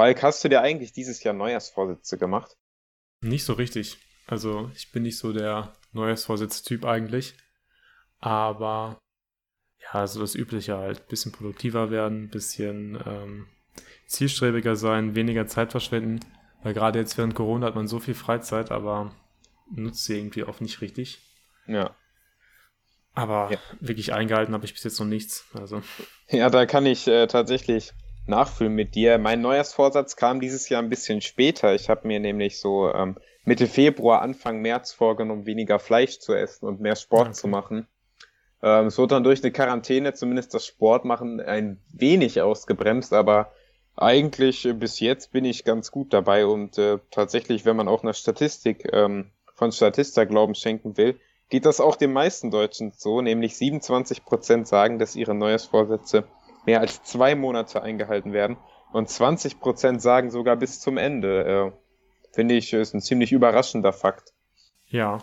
Falk, hast du dir eigentlich dieses Jahr Neujahrsvorsätze gemacht? Nicht so richtig. Also ich bin nicht so der Neujahrsvorsitz-Typ eigentlich. Aber ja, so das Übliche halt. Bisschen produktiver werden, bisschen ähm, zielstrebiger sein, weniger Zeit verschwenden. Weil gerade jetzt während Corona hat man so viel Freizeit, aber nutzt sie irgendwie oft nicht richtig. Ja. Aber ja. wirklich eingehalten habe ich bis jetzt noch nichts. Also. Ja, da kann ich äh, tatsächlich nachfühlen mit dir. Mein Neujahrsvorsatz kam dieses Jahr ein bisschen später. Ich habe mir nämlich so ähm, Mitte Februar, Anfang März vorgenommen, weniger Fleisch zu essen und mehr Sport okay. zu machen. Ähm, es wurde dann durch eine Quarantäne zumindest das Sportmachen ein wenig ausgebremst, aber eigentlich äh, bis jetzt bin ich ganz gut dabei und äh, tatsächlich, wenn man auch eine Statistik ähm, von Statista Glauben schenken will, geht das auch den meisten Deutschen so, nämlich 27 Prozent sagen, dass ihre Neujahrsvorsätze mehr als zwei Monate eingehalten werden. Und 20 Prozent sagen sogar bis zum Ende. Äh, Finde ich, ist ein ziemlich überraschender Fakt. Ja.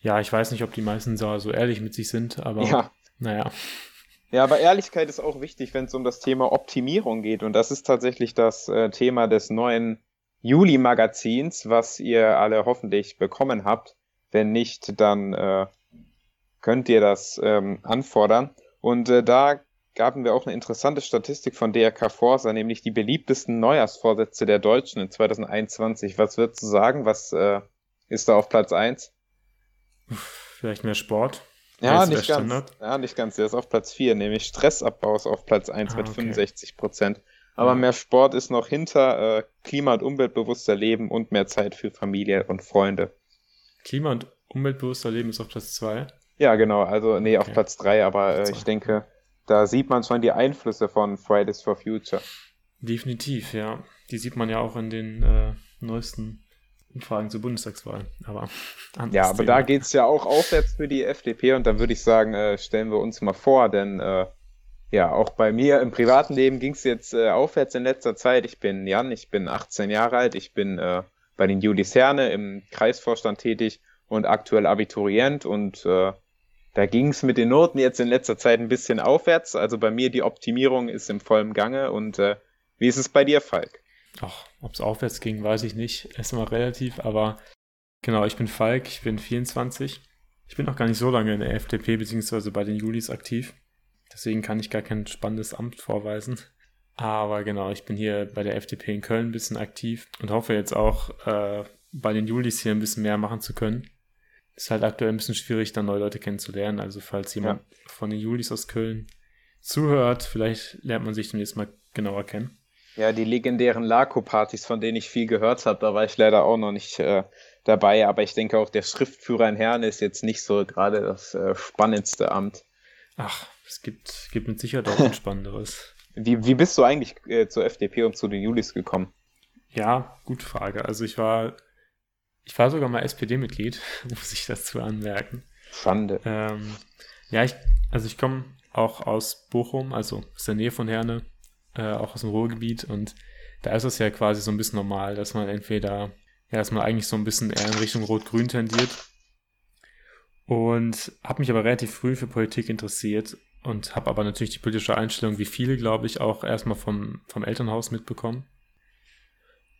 Ja, ich weiß nicht, ob die meisten so, so ehrlich mit sich sind, aber ja. naja. Ja, aber Ehrlichkeit ist auch wichtig, wenn es um das Thema Optimierung geht. Und das ist tatsächlich das äh, Thema des neuen Juli-Magazins, was ihr alle hoffentlich bekommen habt. Wenn nicht, dann äh, könnt ihr das ähm, anfordern. Und äh, da gaben wir auch eine interessante Statistik von DRK Forsa, nämlich die beliebtesten Neujahrsvorsätze der Deutschen in 2021. Was würdest du sagen? Was äh, ist da auf Platz 1? Vielleicht mehr Sport. Ja, nicht ganz. Ja, nicht ganz. Der ist auf Platz 4, nämlich Stressabbau ist auf Platz 1 ah, mit okay. 65 Prozent. Aber ja. mehr Sport ist noch hinter äh, Klima- und umweltbewusster Leben und mehr Zeit für Familie und Freunde. Klima- und umweltbewusster Leben ist auf Platz 2? Ja, genau. Also, nee, okay. auf Platz 3, aber äh, ich denke, da sieht man schon die Einflüsse von Fridays for Future. Definitiv, ja. Die sieht man ja auch in den äh, neuesten Umfragen zur Bundestagswahl. Aber ja, aber Thema. da geht es ja auch aufwärts für die FDP und dann würde ich sagen, äh, stellen wir uns mal vor, denn äh, ja, auch bei mir im privaten Leben ging es jetzt äh, aufwärts in letzter Zeit. Ich bin Jan, ich bin 18 Jahre alt, ich bin äh, bei den Julis Herne im Kreisvorstand tätig und aktuell Abiturient und äh, da ging es mit den Noten jetzt in letzter Zeit ein bisschen aufwärts. Also bei mir die Optimierung ist im vollen Gange. Und äh, wie ist es bei dir, Falk? Ach, ob es aufwärts ging, weiß ich nicht. Erstmal relativ, aber genau, ich bin Falk, ich bin 24. Ich bin noch gar nicht so lange in der FDP bzw. bei den Julis aktiv. Deswegen kann ich gar kein spannendes Amt vorweisen. Aber genau, ich bin hier bei der FDP in Köln ein bisschen aktiv und hoffe jetzt auch äh, bei den Julis hier ein bisschen mehr machen zu können. Ist halt aktuell ein bisschen schwierig, dann neue Leute kennenzulernen. Also falls jemand ja. von den Julis aus Köln zuhört, vielleicht lernt man sich demnächst mal genauer kennen. Ja, die legendären Laco-Partys, von denen ich viel gehört habe, da war ich leider auch noch nicht äh, dabei. Aber ich denke auch, der Schriftführer in Herne ist jetzt nicht so gerade das äh, spannendste Amt. Ach, es gibt, gibt mit Sicherheit auch ein spannenderes. Wie, wie bist du eigentlich äh, zur FDP und zu den Julis gekommen? Ja, gute Frage. Also ich war ich war sogar mal SPD-Mitglied, muss ich dazu anmerken. Schande. Ähm, ja, ich, also ich komme auch aus Bochum, also aus der Nähe von Herne, äh, auch aus dem Ruhrgebiet und da ist es ja quasi so ein bisschen normal, dass man entweder, ja, dass man eigentlich so ein bisschen eher in Richtung Rot-Grün tendiert. Und habe mich aber relativ früh für Politik interessiert und habe aber natürlich die politische Einstellung, wie viele, glaube ich, auch erstmal vom, vom Elternhaus mitbekommen.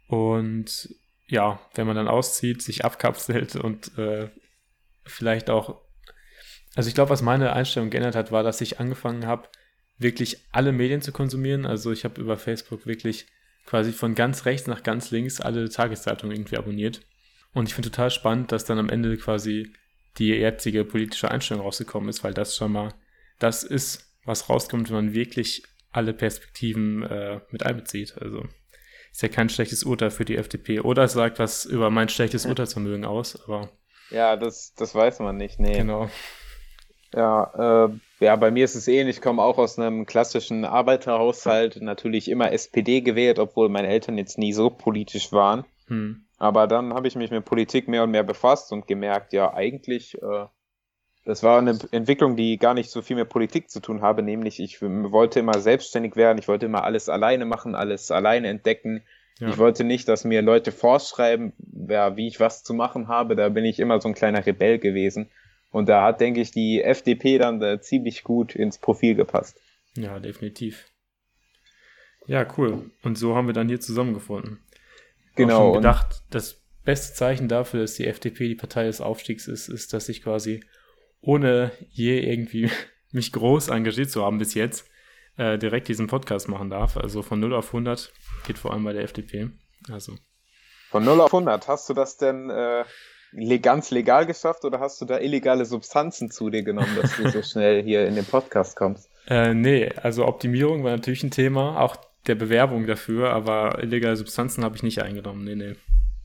Und ja, wenn man dann auszieht, sich abkapselt und äh, vielleicht auch, also ich glaube, was meine Einstellung geändert hat, war, dass ich angefangen habe, wirklich alle Medien zu konsumieren. Also ich habe über Facebook wirklich quasi von ganz rechts nach ganz links alle Tageszeitungen irgendwie abonniert. Und ich finde total spannend, dass dann am Ende quasi die jetzige politische Einstellung rausgekommen ist, weil das schon mal das ist, was rauskommt, wenn man wirklich alle Perspektiven äh, mit einbezieht. Also ist ja kein schlechtes Urteil für die FDP. Oder es sagt was über mein schlechtes Urteilsvermögen aus, aber. Ja, das, das weiß man nicht, nee. Genau. Ja, äh, ja, bei mir ist es ähnlich. Ich komme auch aus einem klassischen Arbeiterhaushalt, natürlich immer SPD gewählt, obwohl meine Eltern jetzt nie so politisch waren. Hm. Aber dann habe ich mich mit Politik mehr und mehr befasst und gemerkt, ja, eigentlich äh, das war eine Entwicklung, die gar nicht so viel mit Politik zu tun habe, nämlich ich wollte immer selbstständig werden, ich wollte immer alles alleine machen, alles alleine entdecken. Ja. Ich wollte nicht, dass mir Leute vorschreiben, ja, wie ich was zu machen habe. Da bin ich immer so ein kleiner Rebell gewesen. Und da hat, denke ich, die FDP dann äh, ziemlich gut ins Profil gepasst. Ja, definitiv. Ja, cool. Und so haben wir dann hier zusammengefunden. Genau. Schon gedacht, das beste Zeichen dafür, dass die FDP die Partei des Aufstiegs ist, ist, dass ich quasi ohne je irgendwie mich groß engagiert zu haben bis jetzt, äh, direkt diesen Podcast machen darf. Also von 0 auf 100 geht vor allem bei der FDP. Also. Von 0 auf 100, hast du das denn äh, ganz legal geschafft oder hast du da illegale Substanzen zu dir genommen, dass du so schnell hier in den Podcast kommst? Äh, nee, also Optimierung war natürlich ein Thema, auch der Bewerbung dafür, aber illegale Substanzen habe ich nicht eingenommen. Nee, nee.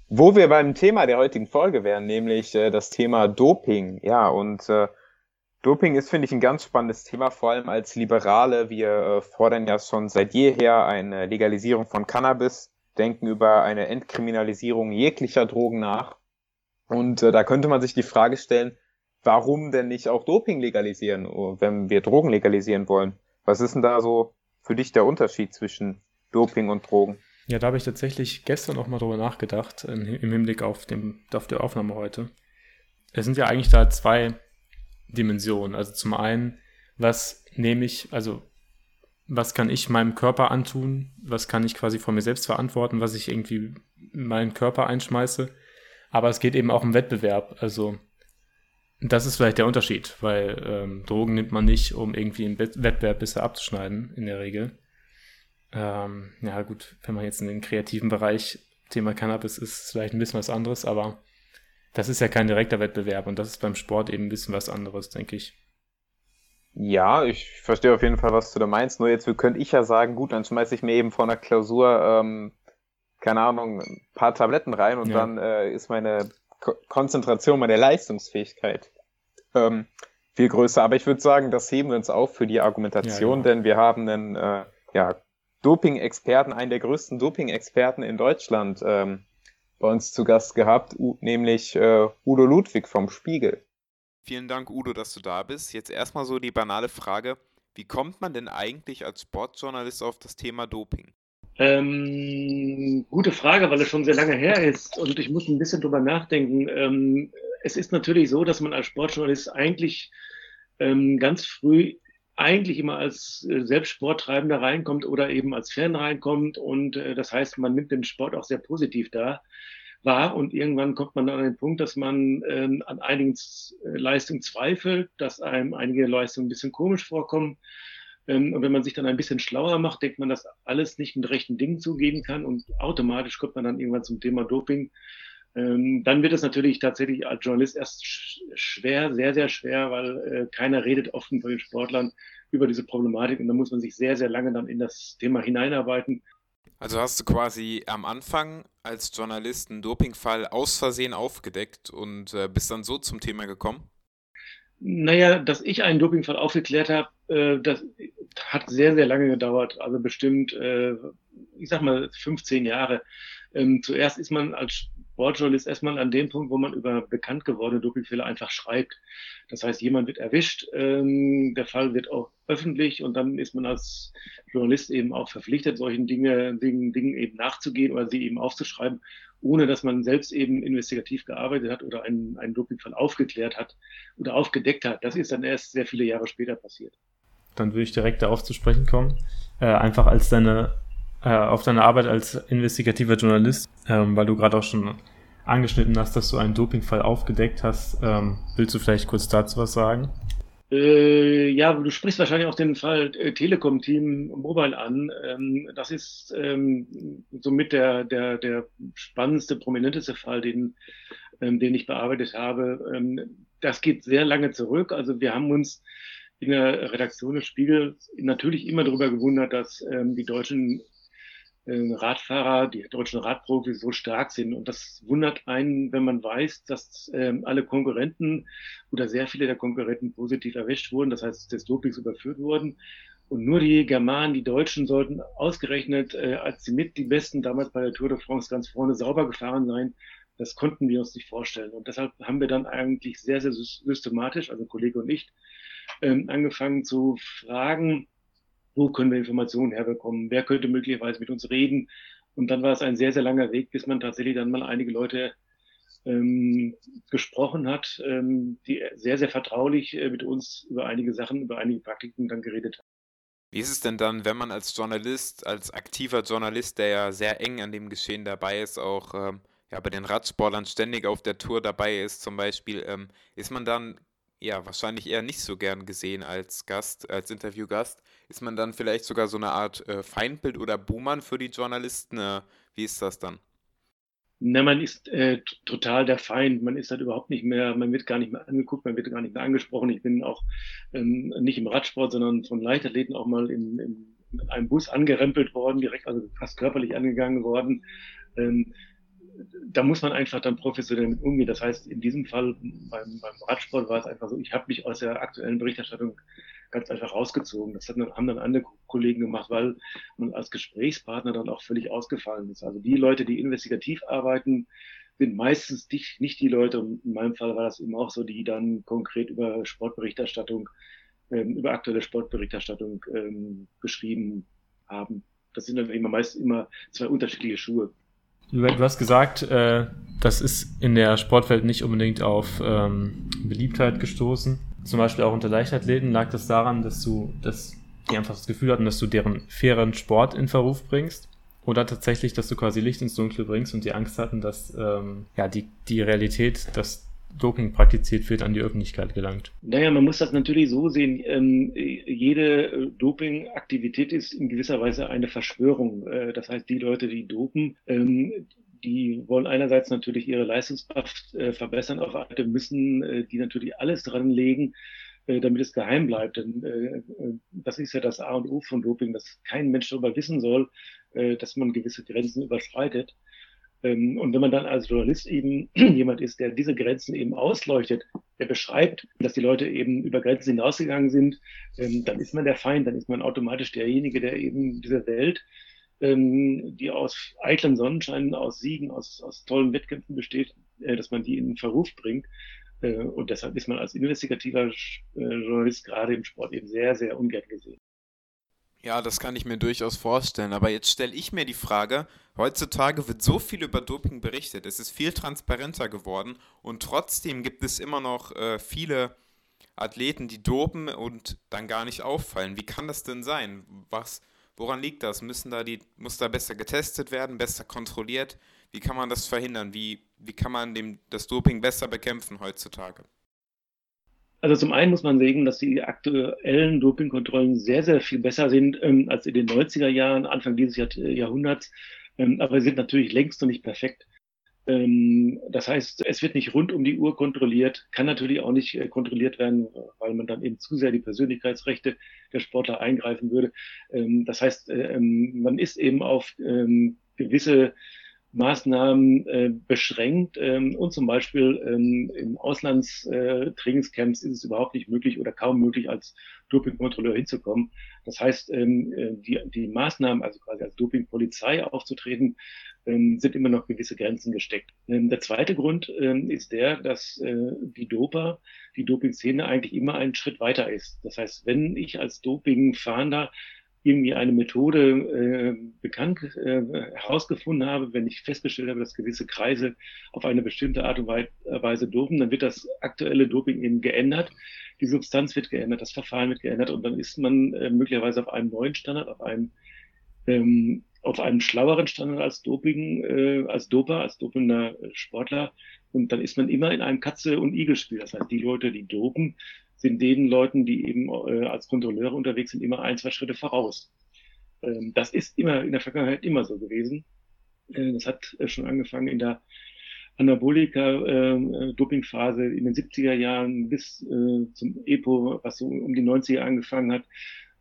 Wo wir beim Thema der heutigen Folge wären, nämlich äh, das Thema Doping. Ja, und äh, Doping ist, finde ich, ein ganz spannendes Thema, vor allem als Liberale. Wir äh, fordern ja schon seit jeher eine Legalisierung von Cannabis, denken über eine Entkriminalisierung jeglicher Drogen nach. Und äh, da könnte man sich die Frage stellen, warum denn nicht auch Doping legalisieren, wenn wir Drogen legalisieren wollen? Was ist denn da so für dich der Unterschied zwischen Doping und Drogen? Ja, da habe ich tatsächlich gestern auch mal drüber nachgedacht, im Hinblick auf, dem, auf die Aufnahme heute. Es sind ja eigentlich da zwei Dimensionen. Also zum einen, was nehme ich, also was kann ich meinem Körper antun? Was kann ich quasi von mir selbst verantworten, was ich irgendwie in meinen Körper einschmeiße? Aber es geht eben auch um Wettbewerb. Also das ist vielleicht der Unterschied, weil ähm, Drogen nimmt man nicht, um irgendwie im Wettbewerb besser abzuschneiden, in der Regel. Ähm, ja, gut, wenn man jetzt in den kreativen Bereich Thema Cannabis ist, ist vielleicht ein bisschen was anderes, aber das ist ja kein direkter Wettbewerb und das ist beim Sport eben ein bisschen was anderes, denke ich. Ja, ich verstehe auf jeden Fall, was du da meinst. Nur jetzt könnte ich ja sagen, gut, dann schmeiße ich mir eben vor einer Klausur, ähm, keine Ahnung, ein paar Tabletten rein und ja. dann äh, ist meine Ko Konzentration, meine Leistungsfähigkeit ähm, viel größer. Aber ich würde sagen, das heben wir uns auf für die Argumentation, ja, genau. denn wir haben einen äh, ja, Doping-Experten, einen der größten Doping-Experten in Deutschland ähm, bei uns zu Gast gehabt, nämlich äh, Udo Ludwig vom Spiegel. Vielen Dank, Udo, dass du da bist. Jetzt erstmal so die banale Frage, wie kommt man denn eigentlich als Sportjournalist auf das Thema Doping? Ähm, gute Frage, weil es schon sehr lange her ist und ich muss ein bisschen drüber nachdenken. Ähm, es ist natürlich so, dass man als Sportjournalist eigentlich ähm, ganz früh eigentlich immer als äh, Selbstsporttreibender reinkommt oder eben als Fan reinkommt und äh, das heißt, man nimmt den Sport auch sehr positiv da wahr und irgendwann kommt man dann an den Punkt, dass man ähm, an einigen äh, Leistungen zweifelt, dass einem einige Leistungen ein bisschen komisch vorkommen und wenn man sich dann ein bisschen schlauer macht, denkt man, dass alles nicht mit rechten Dingen zugehen kann und automatisch kommt man dann irgendwann zum Thema Doping. Ähm, dann wird es natürlich tatsächlich als Journalist erst schwer, sehr, sehr schwer, weil äh, keiner redet offen von den Sportlern über diese Problematik und da muss man sich sehr, sehr lange dann in das Thema hineinarbeiten. Also hast du quasi am Anfang als Journalist einen Dopingfall aus Versehen aufgedeckt und äh, bist dann so zum Thema gekommen? Naja, dass ich einen Dopingfall aufgeklärt habe, äh, das hat sehr, sehr lange gedauert. Also bestimmt, äh, ich sag mal, 15 Jahre. Ähm, zuerst ist man als Sportjournalist erstmal an dem Punkt, wo man über bekannt gewordene Dopingfälle einfach schreibt. Das heißt, jemand wird erwischt, ähm, der Fall wird auch öffentlich und dann ist man als Journalist eben auch verpflichtet, solchen Dinge, Dingen, Dingen eben nachzugehen oder sie eben aufzuschreiben, ohne dass man selbst eben investigativ gearbeitet hat oder einen, einen Dopingfall aufgeklärt hat oder aufgedeckt hat. Das ist dann erst sehr viele Jahre später passiert dann würde ich direkt darauf zu sprechen kommen. Äh, einfach als deine, äh, auf deine Arbeit als investigativer Journalist, ähm, weil du gerade auch schon angeschnitten hast, dass du einen Dopingfall aufgedeckt hast. Ähm, willst du vielleicht kurz dazu was sagen? Äh, ja, du sprichst wahrscheinlich auch den Fall äh, Telekom-Team Mobile an. Ähm, das ist ähm, somit der, der, der spannendste, prominenteste Fall, den, ähm, den ich bearbeitet habe. Ähm, das geht sehr lange zurück. Also wir haben uns in der Redaktion des Spiegels natürlich immer darüber gewundert, dass ähm, die deutschen äh, Radfahrer, die deutschen Radprofis so stark sind. Und das wundert einen, wenn man weiß, dass ähm, alle Konkurrenten oder sehr viele der Konkurrenten positiv erwischt wurden, das heißt des Dopings überführt wurden. Und nur die Germanen, die Deutschen sollten ausgerechnet äh, als die mit die Besten damals bei der Tour de France ganz vorne sauber gefahren sein. Das konnten wir uns nicht vorstellen. Und deshalb haben wir dann eigentlich sehr, sehr systematisch, also Kollege und ich, ähm, angefangen zu fragen, wo können wir Informationen herbekommen, wer könnte möglicherweise mit uns reden Und dann war es ein sehr, sehr langer Weg, bis man tatsächlich dann mal einige Leute ähm, gesprochen hat, ähm, die sehr, sehr vertraulich äh, mit uns über einige Sachen, über einige Praktiken dann geredet haben. Wie ist es denn dann, wenn man als Journalist, als aktiver Journalist, der ja sehr eng an dem Geschehen dabei ist, auch ähm, ja, bei den Radsportlern ständig auf der Tour dabei ist, zum Beispiel, ähm, ist man dann ja wahrscheinlich eher nicht so gern gesehen als Gast, als Interviewgast? Ist man dann vielleicht sogar so eine Art äh, Feindbild oder Buhmann für die Journalisten? Äh, wie ist das dann? Na, man ist äh, total der Feind. Man ist halt überhaupt nicht mehr, man wird gar nicht mehr angeguckt, man wird gar nicht mehr angesprochen. Ich bin auch ähm, nicht im Radsport, sondern von Leichtathleten auch mal in, in, in einem Bus angerempelt worden, direkt, also fast körperlich angegangen worden. Ähm, da muss man einfach dann professionell mit umgehen. Das heißt, in diesem Fall beim, beim Radsport war es einfach so, ich habe mich aus der aktuellen Berichterstattung ganz einfach rausgezogen. Das dann, haben dann andere Kollegen gemacht, weil man als Gesprächspartner dann auch völlig ausgefallen ist. Also die Leute, die investigativ arbeiten, sind meistens nicht, nicht die Leute, und in meinem Fall war das eben auch so, die dann konkret über Sportberichterstattung, ähm, über aktuelle Sportberichterstattung ähm, geschrieben haben. Das sind dann immer meist immer zwei unterschiedliche Schuhe. Du, hast gesagt, äh, das ist in der Sportwelt nicht unbedingt auf ähm, Beliebtheit gestoßen zum Beispiel auch unter Leichtathleten, lag das daran, dass du, dass die einfach das Gefühl hatten, dass du deren fairen Sport in Verruf bringst? Oder tatsächlich, dass du quasi Licht ins Dunkle bringst und die Angst hatten, dass ähm, ja die, die Realität, dass Doping praktiziert wird, an die Öffentlichkeit gelangt? Naja, man muss das natürlich so sehen. Ähm, jede äh, Dopingaktivität ist in gewisser Weise eine Verschwörung. Äh, das heißt, die Leute, die dopen, ähm, die wollen einerseits natürlich ihre Leistungskraft äh, verbessern, auf andere müssen äh, die natürlich alles dran legen, äh, damit es geheim bleibt. Denn äh, äh, das ist ja das A und O von Doping, dass kein Mensch darüber wissen soll, äh, dass man gewisse Grenzen überschreitet. Ähm, und wenn man dann als Journalist eben jemand ist, der diese Grenzen eben ausleuchtet, der beschreibt, dass die Leute eben über Grenzen hinausgegangen sind, ähm, dann ist man der Feind, dann ist man automatisch derjenige, der eben diese Welt ähm, die aus eitlen Sonnenscheinen, aus Siegen, aus, aus tollen Wettkämpfen besteht, äh, dass man die in Verruf bringt. Äh, und deshalb ist man als investigativer äh, Journalist gerade im Sport eben sehr, sehr ungern gesehen. Ja, das kann ich mir durchaus vorstellen. Aber jetzt stelle ich mir die Frage, heutzutage wird so viel über Doping berichtet, es ist viel transparenter geworden und trotzdem gibt es immer noch äh, viele Athleten, die dopen und dann gar nicht auffallen. Wie kann das denn sein? Was, Woran liegt das? Müssen da die, muss da besser getestet werden, besser kontrolliert? Wie kann man das verhindern? Wie, wie kann man dem, das Doping besser bekämpfen heutzutage? Also zum einen muss man sagen, dass die aktuellen Dopingkontrollen sehr, sehr viel besser sind ähm, als in den 90er Jahren, Anfang dieses Jahr, Jahrhunderts. Ähm, aber sie sind natürlich längst noch nicht perfekt. Ähm, das heißt, es wird nicht rund um die Uhr kontrolliert, kann natürlich auch nicht äh, kontrolliert werden, weil man dann eben zu sehr die Persönlichkeitsrechte der Sportler eingreifen würde. Ähm, das heißt, äh, ähm, man ist eben auf gewisse Maßnahmen äh, beschränkt ähm, und zum Beispiel ähm, in Auslandstrainingscamps ist es überhaupt nicht möglich oder kaum möglich, als Dopingkontrolleur hinzukommen. Das heißt, ähm, die, die Maßnahmen, also quasi als Dopingpolizei aufzutreten, ähm, sind immer noch gewisse Grenzen gesteckt. Ähm, der zweite Grund ähm, ist der, dass äh, die Doper, die Dopingszene eigentlich immer einen Schritt weiter ist. Das heißt, wenn ich als Dopingfahnder irgendwie eine Methode äh, bekannt äh, herausgefunden habe, wenn ich festgestellt habe, dass gewisse Kreise auf eine bestimmte Art und Weise dopen, dann wird das aktuelle Doping eben geändert. Die Substanz wird geändert, das Verfahren wird geändert und dann ist man äh, möglicherweise auf einem neuen Standard, auf einem ähm, auf einem schlaueren Standard als Doping, äh, als Doper, als dopender Sportler. Und dann ist man immer in einem Katze- und Igel-Spiel. Das heißt, die Leute, die dopen, sind den Leuten, die eben äh, als Kontrolleure unterwegs sind, immer ein, zwei Schritte voraus. Ähm, das ist immer in der Vergangenheit immer so gewesen. Äh, das hat äh, schon angefangen in der Anabolika-Dopingphase äh, in den 70er Jahren bis äh, zum EPO, was so um die 90er angefangen hat,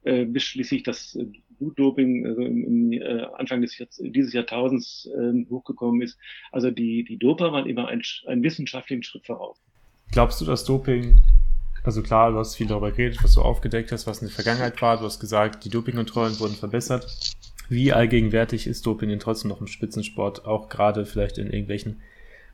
äh, bis schließlich das Blutdoping also im, im Anfang des dieses Jahrtausends äh, hochgekommen ist. Also die, die Doper waren immer ein, ein wissenschaftlichen Schritt voraus. Glaubst du, dass Doping also klar, du hast viel darüber geredet, was du aufgedeckt hast, was in der Vergangenheit war. Du hast gesagt, die Dopingkontrollen wurden verbessert. Wie allgegenwärtig ist Doping denn trotzdem noch im Spitzensport, auch gerade vielleicht in irgendwelchen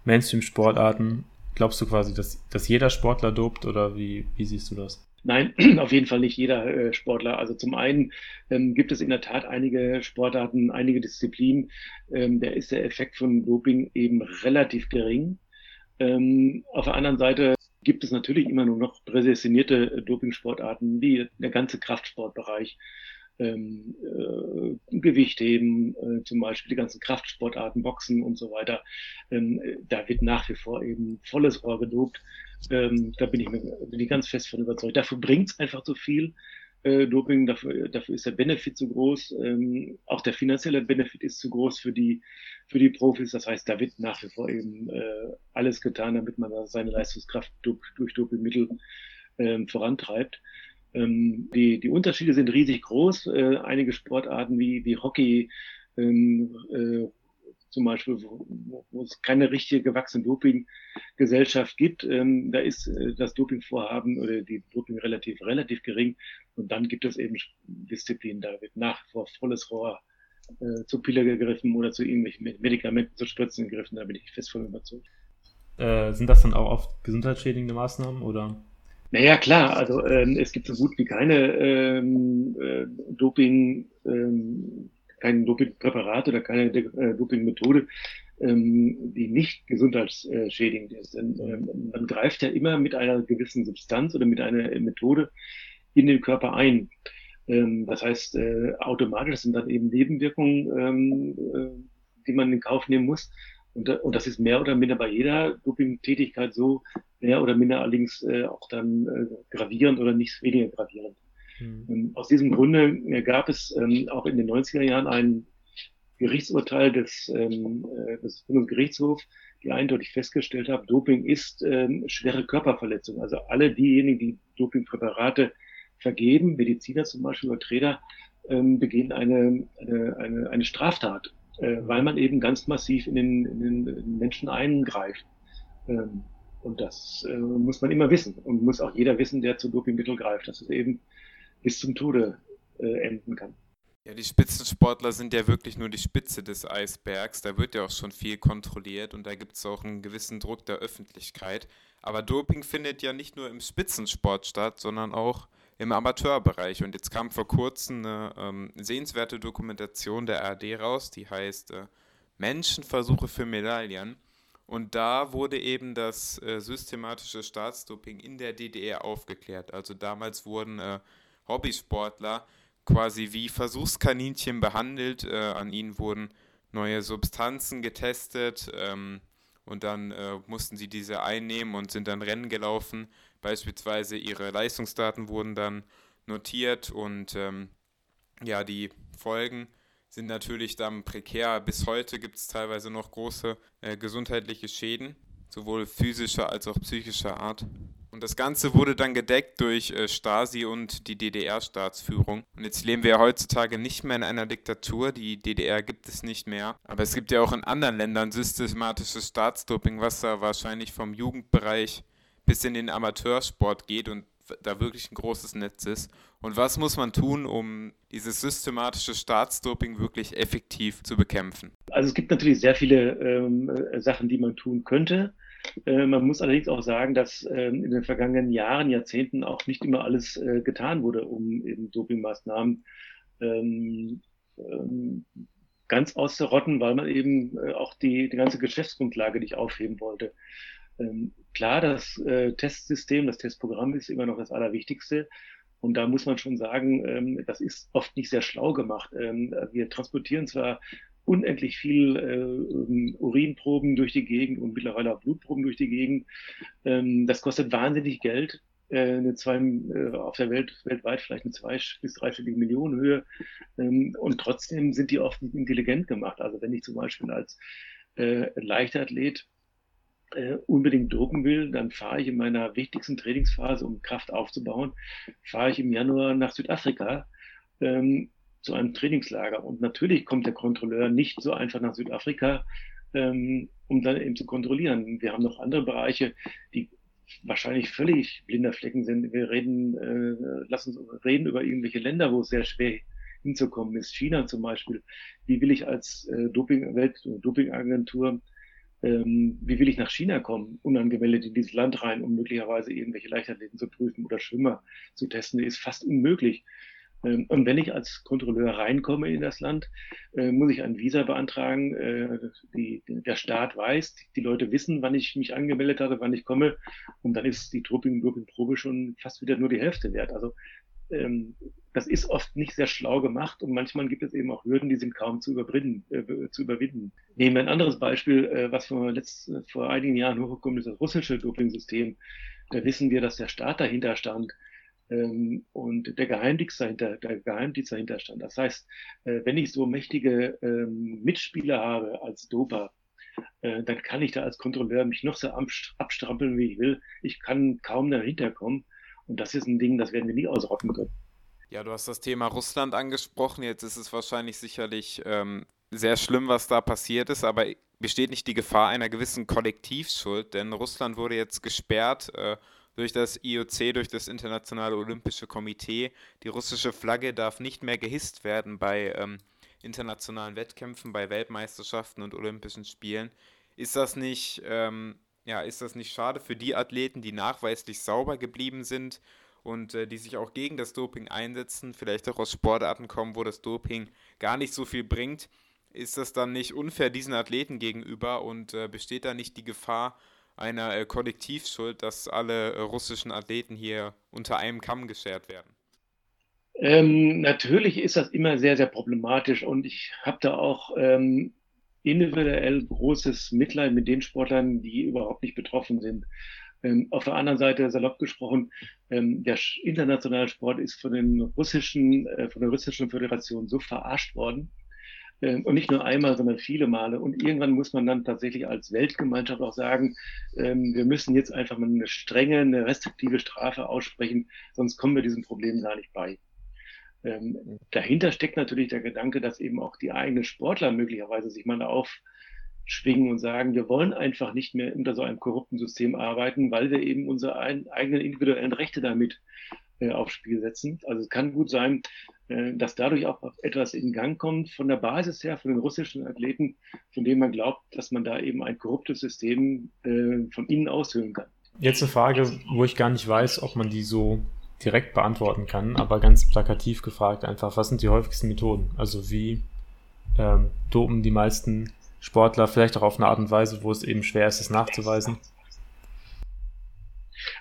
Mainstream-Sportarten? Glaubst du quasi, dass, dass jeder Sportler dopt oder wie, wie siehst du das? Nein, auf jeden Fall nicht jeder äh, Sportler. Also zum einen ähm, gibt es in der Tat einige Sportarten, einige Disziplinen, ähm, da ist der Effekt von Doping eben relativ gering. Ähm, auf der anderen Seite gibt es natürlich immer nur noch prädestinierte äh, Dopingsportarten, wie der ganze Kraftsportbereich, ähm, äh, Gewichtheben, äh, zum Beispiel die ganzen Kraftsportarten, Boxen und so weiter. Ähm, da wird nach wie vor eben volles Rohr gedopt. Ähm, da bin ich, mir, bin ich ganz fest von überzeugt. Dafür bringt es einfach zu viel. Äh, Doping, dafür, dafür ist der Benefit zu groß. Ähm, auch der finanzielle Benefit ist zu groß für die, für die Profis. Das heißt, da wird nach wie vor eben äh, alles getan, damit man seine Leistungskraft durch, durch Dopingmittel ähm, vorantreibt. Ähm, die, die Unterschiede sind riesig groß. Äh, einige Sportarten wie, wie Hockey, ähm, äh, zum Beispiel, wo, wo es keine richtige gewachsene Doping-Gesellschaft gibt, ähm, da ist äh, das Dopingvorhaben oder die Doping relativ, relativ gering. Und dann gibt es eben Disziplinen, da wird nach wie vor volles Rohr äh, zu Pille gegriffen oder zu irgendwelchen Medikamenten, zu Spritzen gegriffen, da bin ich fest von überzeugt. Äh, sind das dann auch oft gesundheitsschädigende Maßnahmen oder? Naja, klar, also ähm, es gibt so gut wie keine ähm, äh, Doping, ähm, kein Dopingpräparat oder keine äh, Dopingmethode, ähm, die nicht gesundheitsschädigend ist. Denn, ähm, man greift ja immer mit einer gewissen Substanz oder mit einer Methode in den Körper ein. Ähm, das heißt, äh, automatisch sind dann eben Nebenwirkungen, ähm, äh, die man in Kauf nehmen muss. Und, und das ist mehr oder minder bei jeder Doping-Tätigkeit so, mehr oder minder allerdings äh, auch dann äh, gravierend oder nicht weniger gravierend. Mhm. Ähm, aus diesem Grunde äh, gab es ähm, auch in den 90er Jahren ein Gerichtsurteil des, ähm, äh, des Bundesgerichtshofs, die eindeutig festgestellt haben, Doping ist ähm, schwere Körperverletzung. Also alle diejenigen, die Dopingpräparate vergeben, Mediziner zum Beispiel oder Trainer, ähm, begehen eine, eine, eine, eine Straftat äh, weil man eben ganz massiv in den, in den Menschen eingreift. Ähm, und das äh, muss man immer wissen und muss auch jeder wissen, der zu Dopingmitteln greift, dass es eben bis zum Tode äh, enden kann. Ja, die Spitzensportler sind ja wirklich nur die Spitze des Eisbergs. Da wird ja auch schon viel kontrolliert und da gibt es auch einen gewissen Druck der Öffentlichkeit. Aber Doping findet ja nicht nur im Spitzensport statt, sondern auch im Amateurbereich. Und jetzt kam vor kurzem eine ähm, sehenswerte Dokumentation der ARD raus, die heißt äh, Menschenversuche für Medaillen. Und da wurde eben das äh, systematische Staatsdoping in der DDR aufgeklärt. Also damals wurden äh, Hobbysportler quasi wie Versuchskaninchen behandelt. Äh, an ihnen wurden neue Substanzen getestet ähm, und dann äh, mussten sie diese einnehmen und sind dann Rennen gelaufen. Beispielsweise ihre Leistungsdaten wurden dann notiert und ähm, ja, die Folgen sind natürlich dann prekär. Bis heute gibt es teilweise noch große äh, gesundheitliche Schäden, sowohl physischer als auch psychischer Art. Und das Ganze wurde dann gedeckt durch äh, Stasi und die DDR-Staatsführung. Und jetzt leben wir heutzutage nicht mehr in einer Diktatur. Die DDR gibt es nicht mehr. Aber es gibt ja auch in anderen Ländern systematisches Staatsdoping, was da wahrscheinlich vom Jugendbereich bis in den Amateursport geht und da wirklich ein großes Netz ist. Und was muss man tun, um dieses systematische Staatsdoping wirklich effektiv zu bekämpfen? Also es gibt natürlich sehr viele ähm, äh, Sachen, die man tun könnte. Äh, man muss allerdings auch sagen, dass ähm, in den vergangenen Jahren, Jahrzehnten auch nicht immer alles äh, getan wurde, um eben Dopingmaßnahmen ähm, ähm, ganz auszurotten, weil man eben äh, auch die, die ganze Geschäftsgrundlage nicht aufheben wollte. Klar, das Testsystem, das Testprogramm ist immer noch das Allerwichtigste. Und da muss man schon sagen, das ist oft nicht sehr schlau gemacht. Wir transportieren zwar unendlich viel äh, Urinproben durch die Gegend und mittlerweile auch Blutproben durch die Gegend. Ähm, das kostet wahnsinnig Geld. Äh, eine zwei, äh, auf der Welt weltweit vielleicht eine zwei bis dreistellige Millionenhöhe. Ähm, und trotzdem sind die oft nicht intelligent gemacht. Also wenn ich zum Beispiel als äh, Leichtathlet äh, unbedingt drucken will, dann fahre ich in meiner wichtigsten Trainingsphase, um Kraft aufzubauen, fahre ich im Januar nach Südafrika ähm, zu einem Trainingslager. Und natürlich kommt der Kontrolleur nicht so einfach nach Südafrika, ähm, um dann eben zu kontrollieren. Wir haben noch andere Bereiche, die wahrscheinlich völlig blinder Flecken sind. Wir reden, äh, lass uns reden über irgendwelche Länder, wo es sehr schwer hinzukommen ist. China zum Beispiel. Wie will ich als äh, Doping, Welt, Dopingagentur ähm, wie will ich nach China kommen, unangemeldet in dieses Land rein, um möglicherweise irgendwelche Leichtathleten zu prüfen oder Schwimmer zu testen, ist fast unmöglich. Ähm, und wenn ich als Kontrolleur reinkomme in das Land, äh, muss ich ein Visa beantragen. Äh, die, der Staat weiß, die Leute wissen, wann ich mich angemeldet habe, wann ich komme. Und dann ist die Doping-Probe schon fast wieder nur die Hälfte wert. Also ähm, das ist oft nicht sehr schlau gemacht und manchmal gibt es eben auch Hürden, die sind kaum zu überwinden. Äh, zu überwinden. Nehmen wir ein anderes Beispiel, äh, was vor, letzt, vor einigen Jahren hochgekommen ist, das russische Doping-System. Da wissen wir, dass der Staat dahinter stand und der Geheimdienst dahinter, der Geheimdienst dahinter stand. Das heißt, äh, wenn ich so mächtige ähm, Mitspieler habe als Doper, äh, dann kann ich da als Kontrolleur mich noch so abstrampeln, wie ich will. Ich kann kaum dahinter kommen. Und das ist ein Ding, das werden wir nie ausrotten können. Ja, du hast das Thema Russland angesprochen. Jetzt ist es wahrscheinlich sicherlich ähm, sehr schlimm, was da passiert ist, aber besteht nicht die Gefahr einer gewissen Kollektivschuld? Denn Russland wurde jetzt gesperrt äh, durch das IOC, durch das Internationale Olympische Komitee. Die russische Flagge darf nicht mehr gehisst werden bei ähm, internationalen Wettkämpfen, bei Weltmeisterschaften und Olympischen Spielen. Ist das nicht, ähm, ja, ist das nicht schade für die Athleten, die nachweislich sauber geblieben sind und äh, die sich auch gegen das Doping einsetzen, vielleicht auch aus Sportarten kommen, wo das Doping gar nicht so viel bringt? Ist das dann nicht unfair diesen Athleten gegenüber und äh, besteht da nicht die Gefahr, einer äh, Kollektivschuld, dass alle äh, russischen Athleten hier unter einem Kamm geschert werden? Ähm, natürlich ist das immer sehr, sehr problematisch und ich habe da auch ähm, individuell großes Mitleid mit den Sportlern, die überhaupt nicht betroffen sind. Ähm, auf der anderen Seite, salopp gesprochen, ähm, der internationale Sport ist von den russischen, äh, von der russischen Föderation so verarscht worden, und nicht nur einmal, sondern viele Male. Und irgendwann muss man dann tatsächlich als Weltgemeinschaft auch sagen, ähm, wir müssen jetzt einfach mal eine strenge, eine restriktive Strafe aussprechen, sonst kommen wir diesem Problem gar nicht bei. Ähm, dahinter steckt natürlich der Gedanke, dass eben auch die eigenen Sportler möglicherweise sich mal aufschwingen und sagen, wir wollen einfach nicht mehr unter so einem korrupten System arbeiten, weil wir eben unsere eigenen individuellen Rechte damit äh, aufs Spiel setzen. Also es kann gut sein, dass dadurch auch etwas in Gang kommt von der Basis her, von den russischen Athleten, von denen man glaubt, dass man da eben ein korruptes System äh, von innen aushöhlen kann. Jetzt eine Frage, wo ich gar nicht weiß, ob man die so direkt beantworten kann, aber ganz plakativ gefragt einfach, was sind die häufigsten Methoden? Also wie ähm, dopen die meisten Sportler vielleicht auch auf eine Art und Weise, wo es eben schwer ist, es nachzuweisen?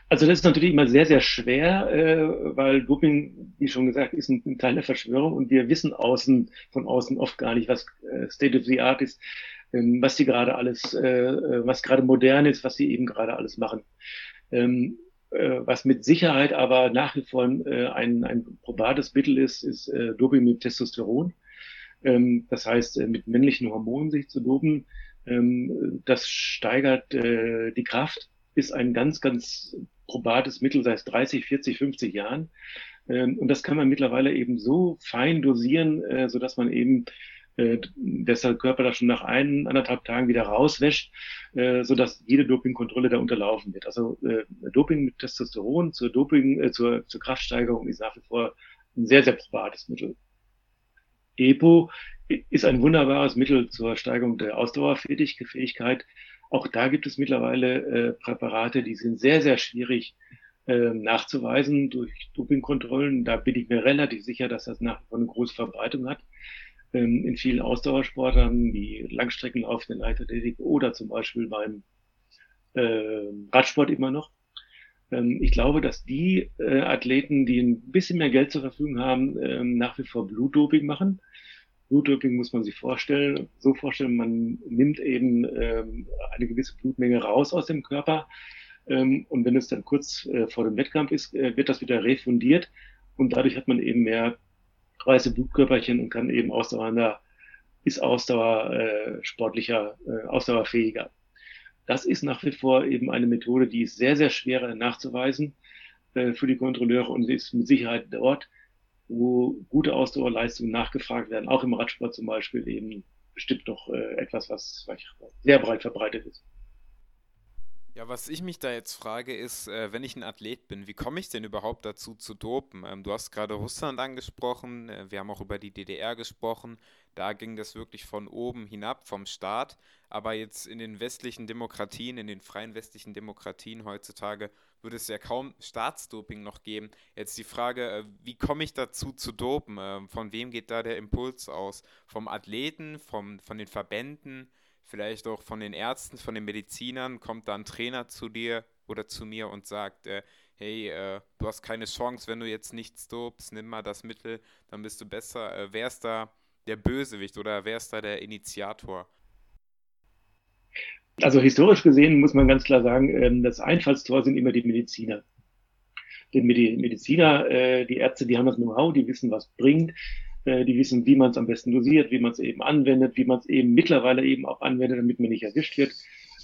Also das ist natürlich immer sehr, sehr schwer, äh, weil Doping, wie schon gesagt, ist ein, ein Teil der Verschwörung und wir wissen außen, von außen oft gar nicht, was äh, State of the Art ist, ähm, was die gerade alles, äh, äh was gerade modern ist, was sie eben gerade alles machen. Ähm, äh, was mit Sicherheit aber nach wie vor äh, ein, ein probates Mittel ist, ist äh, Doping mit Testosteron. Ähm, das heißt, äh, mit männlichen Hormonen sich zu dopen. Ähm, das steigert äh, die Kraft ist ein ganz, ganz probates Mittel seit 30, 40, 50 Jahren. Ähm, und das kann man mittlerweile eben so fein dosieren, äh, so dass man eben äh, dass Körper da schon nach ein, anderthalb Tagen wieder rauswäscht, äh, so dass jede Dopingkontrolle da unterlaufen wird. Also äh, Doping mit Testosteron zur Doping, äh, zur, zur Kraftsteigerung ist nach wie vor ein sehr, sehr probates Mittel. EPO ist ein wunderbares Mittel zur Steigerung der Ausdauerfähigkeit, auch da gibt es mittlerweile äh, Präparate, die sind sehr, sehr schwierig äh, nachzuweisen durch Dopingkontrollen. Da bin ich mir relativ sicher, dass das nach wie vor eine große Verbreitung hat. Ähm, in vielen Ausdauersportern, wie Langstreckenlauf in der Leichtathletik oder zum Beispiel beim äh, Radsport immer noch. Ähm, ich glaube, dass die äh, Athleten, die ein bisschen mehr Geld zur Verfügung haben, ähm, nach wie vor Blutdoping machen Blutdoping muss man sich vorstellen, so vorstellen, man nimmt eben ähm, eine gewisse Blutmenge raus aus dem Körper ähm, und wenn es dann kurz äh, vor dem Wettkampf ist, äh, wird das wieder refundiert und dadurch hat man eben mehr weiße Blutkörperchen und kann eben ausdauernder, ist Ausdauer äh, sportlicher, äh, ausdauerfähiger. Das ist nach wie vor eben eine Methode, die ist sehr, sehr schwer nachzuweisen äh, für die Kontrolleure und sie ist mit Sicherheit dort wo gute Ausdauerleistungen nachgefragt werden, auch im Radsport zum Beispiel eben bestimmt doch äh, etwas, was sehr breit verbreitet ist. Ja, was ich mich da jetzt frage, ist, äh, wenn ich ein Athlet bin, wie komme ich denn überhaupt dazu zu dopen? Ähm, du hast gerade Russland angesprochen, äh, wir haben auch über die DDR gesprochen. Da ging das wirklich von oben hinab, vom Staat. Aber jetzt in den westlichen Demokratien, in den freien westlichen Demokratien heutzutage, würde es ja kaum Staatsdoping noch geben. Jetzt die Frage, äh, wie komme ich dazu zu dopen? Äh, von wem geht da der Impuls aus? Vom Athleten, vom, von den Verbänden, vielleicht auch von den Ärzten, von den Medizinern? Kommt da ein Trainer zu dir oder zu mir und sagt, äh, hey, äh, du hast keine Chance, wenn du jetzt nichts dopst, nimm mal das Mittel, dann bist du besser. Äh, wer ist da der Bösewicht oder wer ist da der Initiator? Also historisch gesehen muss man ganz klar sagen, ähm, das Einfallstor sind immer die Mediziner. Denn die Mediziner, äh, die Ärzte, die haben das Know-how, die wissen, was bringt, äh, die wissen, wie man es am besten dosiert, wie man es eben anwendet, wie man es eben mittlerweile eben auch anwendet, damit man nicht erwischt wird.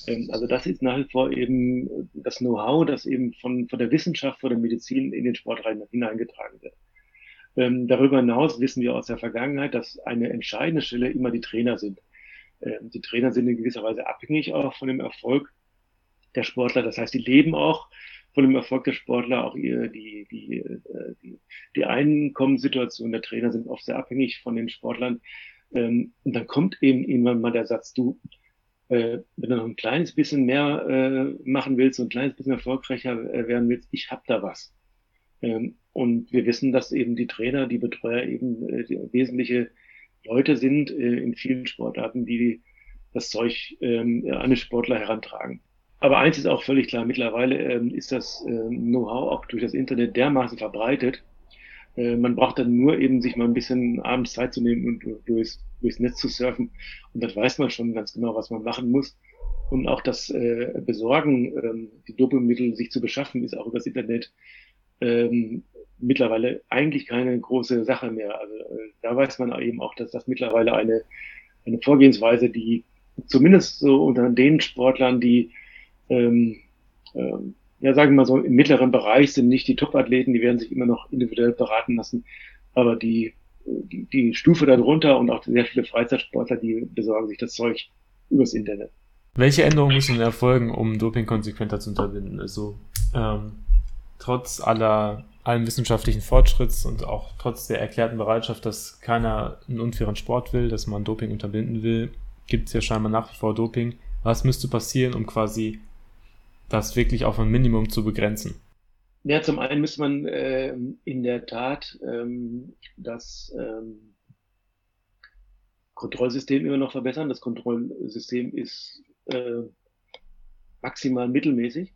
Ähm, also das ist nach wie vor eben das Know-how, das eben von, von der Wissenschaft, von der Medizin in den Sport hineingetragen wird. Ähm, darüber hinaus wissen wir aus der Vergangenheit, dass eine entscheidende Stelle immer die Trainer sind. Ähm, die Trainer sind in gewisser Weise abhängig auch von dem Erfolg der Sportler. Das heißt, die leben auch von dem Erfolg der Sportler, auch ihr, die, die, äh, die, die Einkommenssituation der Trainer sind oft sehr abhängig von den Sportlern. Ähm, und dann kommt eben irgendwann mal der Satz, du, äh, wenn du noch ein kleines bisschen mehr äh, machen willst und ein kleines bisschen erfolgreicher äh, werden willst, ich hab da was. Ähm, und wir wissen, dass eben die Trainer, die Betreuer eben äh, wesentliche Leute sind äh, in vielen Sportarten, die das Zeug ähm, an den Sportler herantragen. Aber eins ist auch völlig klar, mittlerweile ähm, ist das Know-how auch durch das Internet dermaßen verbreitet. Äh, man braucht dann nur eben sich mal ein bisschen abends Zeit zu nehmen und durchs, durchs Netz zu surfen. Und dann weiß man schon ganz genau, was man machen muss. Und auch das äh, Besorgen, die Dopingmittel sich zu beschaffen, ist auch über das Internet ähm, mittlerweile eigentlich keine große Sache mehr. Also äh, da weiß man eben auch, dass das mittlerweile eine, eine Vorgehensweise, die zumindest so unter den Sportlern, die ähm, ähm, ja, sagen wir mal so, im mittleren Bereich sind nicht die Top-Athleten, die werden sich immer noch individuell beraten lassen, aber die, die, die Stufe darunter und auch sehr viele Freizeitsportler, die besorgen sich das Zeug übers Internet. Welche Änderungen müssen erfolgen, um Doping konsequenter zu unterbinden? Also ähm, trotz aller allem wissenschaftlichen Fortschritts und auch trotz der erklärten Bereitschaft, dass keiner einen unfairen Sport will, dass man Doping unterbinden will, gibt es ja scheinbar nach wie vor Doping. Was müsste passieren, um quasi das wirklich auf ein Minimum zu begrenzen? Ja, zum einen müsste man äh, in der Tat ähm, das ähm, Kontrollsystem immer noch verbessern. Das Kontrollsystem ist äh, maximal mittelmäßig.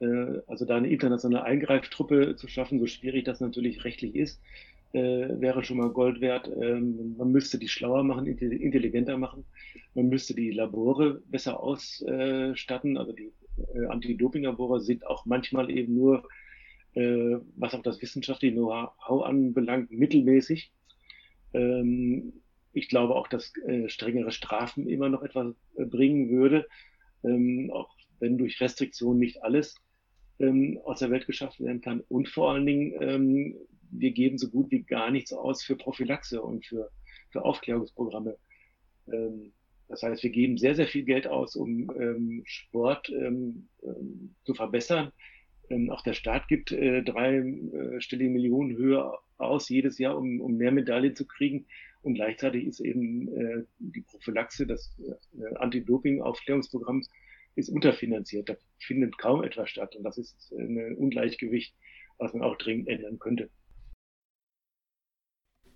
Äh, also da eine internationale Eingreiftruppe zu schaffen, so schwierig das natürlich rechtlich ist, äh, wäre schon mal Gold wert. Ähm, man müsste die schlauer machen, intelligenter machen. Man müsste die Labore besser ausstatten. Also die äh, Anti-Doping-Labore sind auch manchmal eben nur, was auch das wissenschaftliche Know-how anbelangt, mittelmäßig. Ähm, ich glaube auch, dass strengere Strafen immer noch etwas bringen würde, ähm, auch wenn durch Restriktionen nicht alles ähm, aus der Welt geschafft werden kann. Und vor allen Dingen, ähm, wir geben so gut wie gar nichts aus für Prophylaxe und für, für Aufklärungsprogramme. Ähm, das heißt, wir geben sehr, sehr viel Geld aus, um ähm, Sport ähm, ähm, zu verbessern. Ähm, auch der Staat gibt äh, dreistellige äh, Millionen höher aus jedes Jahr, um, um mehr Medaillen zu kriegen. Und gleichzeitig ist eben äh, die Prophylaxe, das äh, Anti-Doping-Aufklärungsprogramm ist unterfinanziert. Da findet kaum etwas statt. Und das ist ein Ungleichgewicht, was man auch dringend ändern könnte.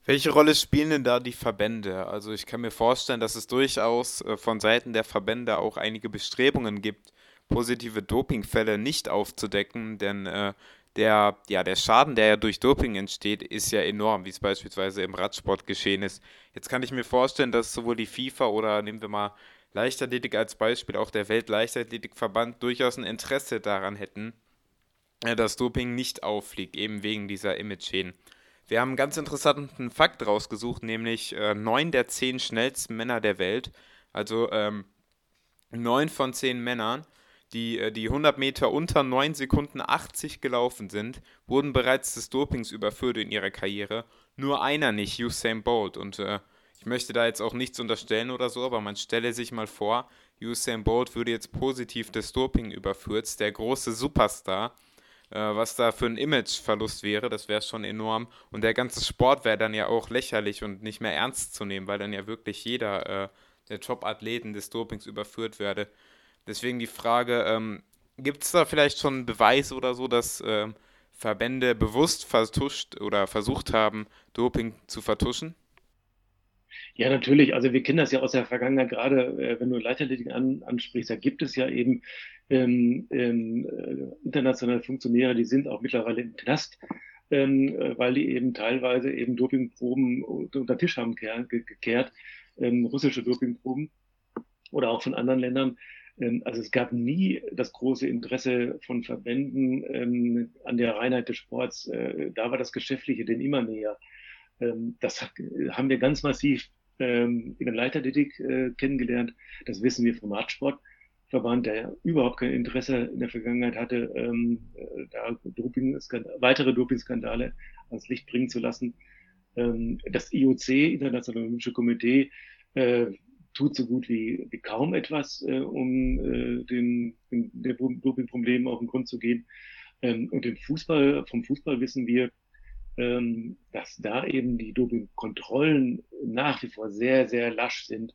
Welche Rolle spielen denn da die Verbände? Also ich kann mir vorstellen, dass es durchaus äh, von Seiten der Verbände auch einige Bestrebungen gibt, positive Dopingfälle nicht aufzudecken, denn äh, der, ja, der Schaden, der ja durch Doping entsteht, ist ja enorm, wie es beispielsweise im Radsport geschehen ist. Jetzt kann ich mir vorstellen, dass sowohl die FIFA oder nehmen wir mal Leichtathletik als Beispiel, auch der Weltleichtathletikverband durchaus ein Interesse daran hätten, äh, dass Doping nicht auffliegt, eben wegen dieser Image-Schäden. Wir haben einen ganz interessanten Fakt rausgesucht, nämlich äh, neun der zehn schnellsten Männer der Welt, also ähm, neun von zehn Männern, die äh, die 100 Meter unter 9 Sekunden 80 gelaufen sind, wurden bereits des Dopings überführt in ihrer Karriere. Nur einer nicht, Usain Bolt. Und äh, ich möchte da jetzt auch nichts unterstellen oder so, aber man stelle sich mal vor, Usain Bolt würde jetzt positiv des Doping überführt, der große Superstar. äh, was da für ein Imageverlust wäre, das wäre schon enorm. Und der ganze Sport wäre dann ja auch lächerlich und nicht mehr ernst zu nehmen, weil dann ja wirklich jeder äh, der Top-Athleten des Dopings überführt werde. Deswegen die Frage, ähm, gibt es da vielleicht schon Beweise oder so, dass ähm, Verbände bewusst vertuscht oder versucht haben, Doping zu vertuschen? Ja, natürlich. Also wir kennen das ja aus der Vergangenheit, gerade äh, wenn du Leichtathletik an, ansprichst, da gibt es ja eben ähm, ähm, äh, internationale Funktionäre, die sind auch mittlerweile im Knast, ähm, äh, weil die eben teilweise eben Dopingproben unter Tisch haben gekehrt, ähm, russische Dopingproben oder auch von anderen Ländern. Ähm, also es gab nie das große Interesse von Verbänden ähm, an der Reinheit des Sports. Äh, da war das Geschäftliche denn immer näher. Das haben wir ganz massiv ähm, in der Leichtathletik äh, kennengelernt. Das wissen wir vom Radsportverband, der überhaupt kein Interesse in der Vergangenheit hatte, ähm, äh, da Doping weitere Dopingskandale ans Licht bringen zu lassen. Ähm, das IOC, Internationale Olympische Komitee, äh, tut so gut wie, wie kaum etwas, äh, um äh, den, den, den Dopingproblemen auf den Grund zu gehen. Ähm, und im Fußball, vom Fußball wissen wir, dass da eben die Dopingkontrollen nach wie vor sehr, sehr lasch sind,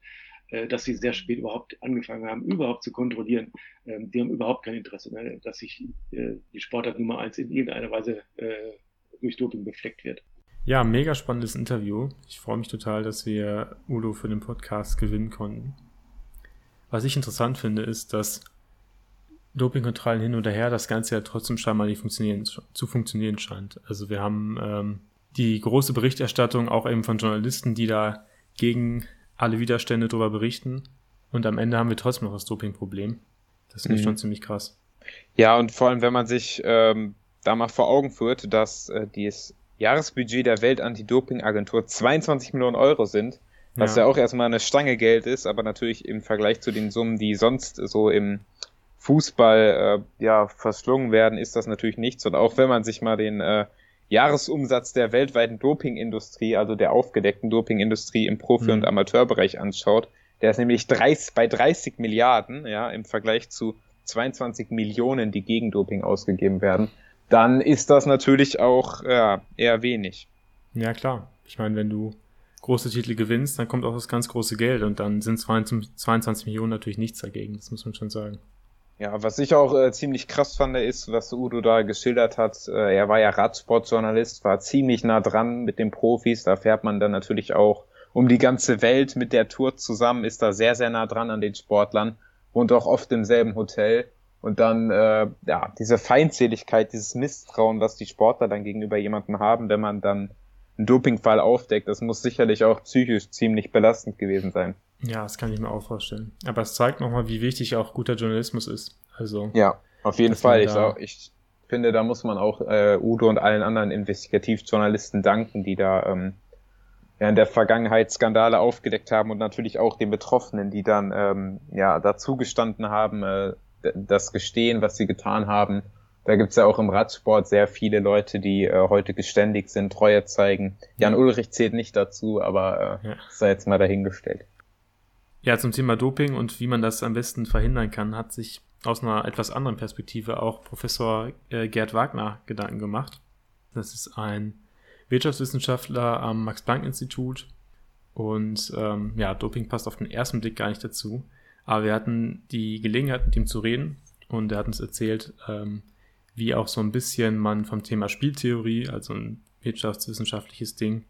äh, dass sie sehr spät überhaupt angefangen haben, überhaupt zu kontrollieren. Ähm, die haben überhaupt kein Interesse mehr, dass sich äh, die Sportart Nummer eins in irgendeiner Weise äh, durch Doping befleckt wird. Ja, mega spannendes Interview. Ich freue mich total, dass wir Udo für den Podcast gewinnen konnten. Was ich interessant finde, ist, dass Dopingkontrollen hin oder her, das Ganze ja trotzdem scheinbar nicht funktionieren, zu funktionieren scheint. Also wir haben ähm, die große Berichterstattung auch eben von Journalisten, die da gegen alle Widerstände darüber berichten. Und am Ende haben wir trotzdem noch das Dopingproblem. Das finde ich mhm. schon ziemlich krass. Ja, und vor allem, wenn man sich ähm, da mal vor Augen führt, dass äh, das Jahresbudget der Welt-Anti-Doping-Agentur 22 Millionen Euro sind, was ja. ja auch erstmal eine Stange Geld ist, aber natürlich im Vergleich zu den Summen, die sonst so im Fußball äh, ja verschlungen werden, ist das natürlich nichts. Und auch wenn man sich mal den äh, Jahresumsatz der weltweiten Dopingindustrie, also der aufgedeckten Dopingindustrie im Profi- mhm. und Amateurbereich anschaut, der ist nämlich 30, bei 30 Milliarden, ja, im Vergleich zu 22 Millionen, die gegen Doping ausgegeben werden, dann ist das natürlich auch ja, eher wenig. Ja, klar. Ich meine, wenn du große Titel gewinnst, dann kommt auch das ganz große Geld und dann sind 22 Millionen natürlich nichts dagegen, das muss man schon sagen. Ja, was ich auch äh, ziemlich krass fand, ist, was Udo da geschildert hat. Äh, er war ja Radsportjournalist, war ziemlich nah dran mit den Profis. Da fährt man dann natürlich auch um die ganze Welt mit der Tour zusammen, ist da sehr, sehr nah dran an den Sportlern, wohnt auch oft im selben Hotel. Und dann, äh, ja, diese Feindseligkeit, dieses Misstrauen, was die Sportler dann gegenüber jemandem haben, wenn man dann einen Dopingfall aufdeckt, das muss sicherlich auch psychisch ziemlich belastend gewesen sein. Ja, das kann ich mir auch vorstellen. Aber es zeigt nochmal, wie wichtig auch guter Journalismus ist. Also, ja, auf jeden Fall. Ich, auch, ich finde, da muss man auch äh, Udo und allen anderen Investigativjournalisten danken, die da ähm, ja, in der Vergangenheit Skandale aufgedeckt haben und natürlich auch den Betroffenen, die dann ähm, ja dazugestanden haben, äh, das gestehen, was sie getan haben. Da gibt's ja auch im Radsport sehr viele Leute, die äh, heute geständig sind, Treue zeigen. Jan Ulrich zählt nicht dazu, aber äh, ja. sei jetzt mal dahingestellt. Ja, zum Thema Doping und wie man das am besten verhindern kann, hat sich aus einer etwas anderen Perspektive auch Professor äh, Gerd Wagner Gedanken gemacht. Das ist ein Wirtschaftswissenschaftler am Max-Planck-Institut und ähm, ja, Doping passt auf den ersten Blick gar nicht dazu. Aber wir hatten die Gelegenheit, mit ihm zu reden und er hat uns erzählt, ähm, wie auch so ein bisschen man vom Thema Spieltheorie, also ein wirtschaftswissenschaftliches Ding,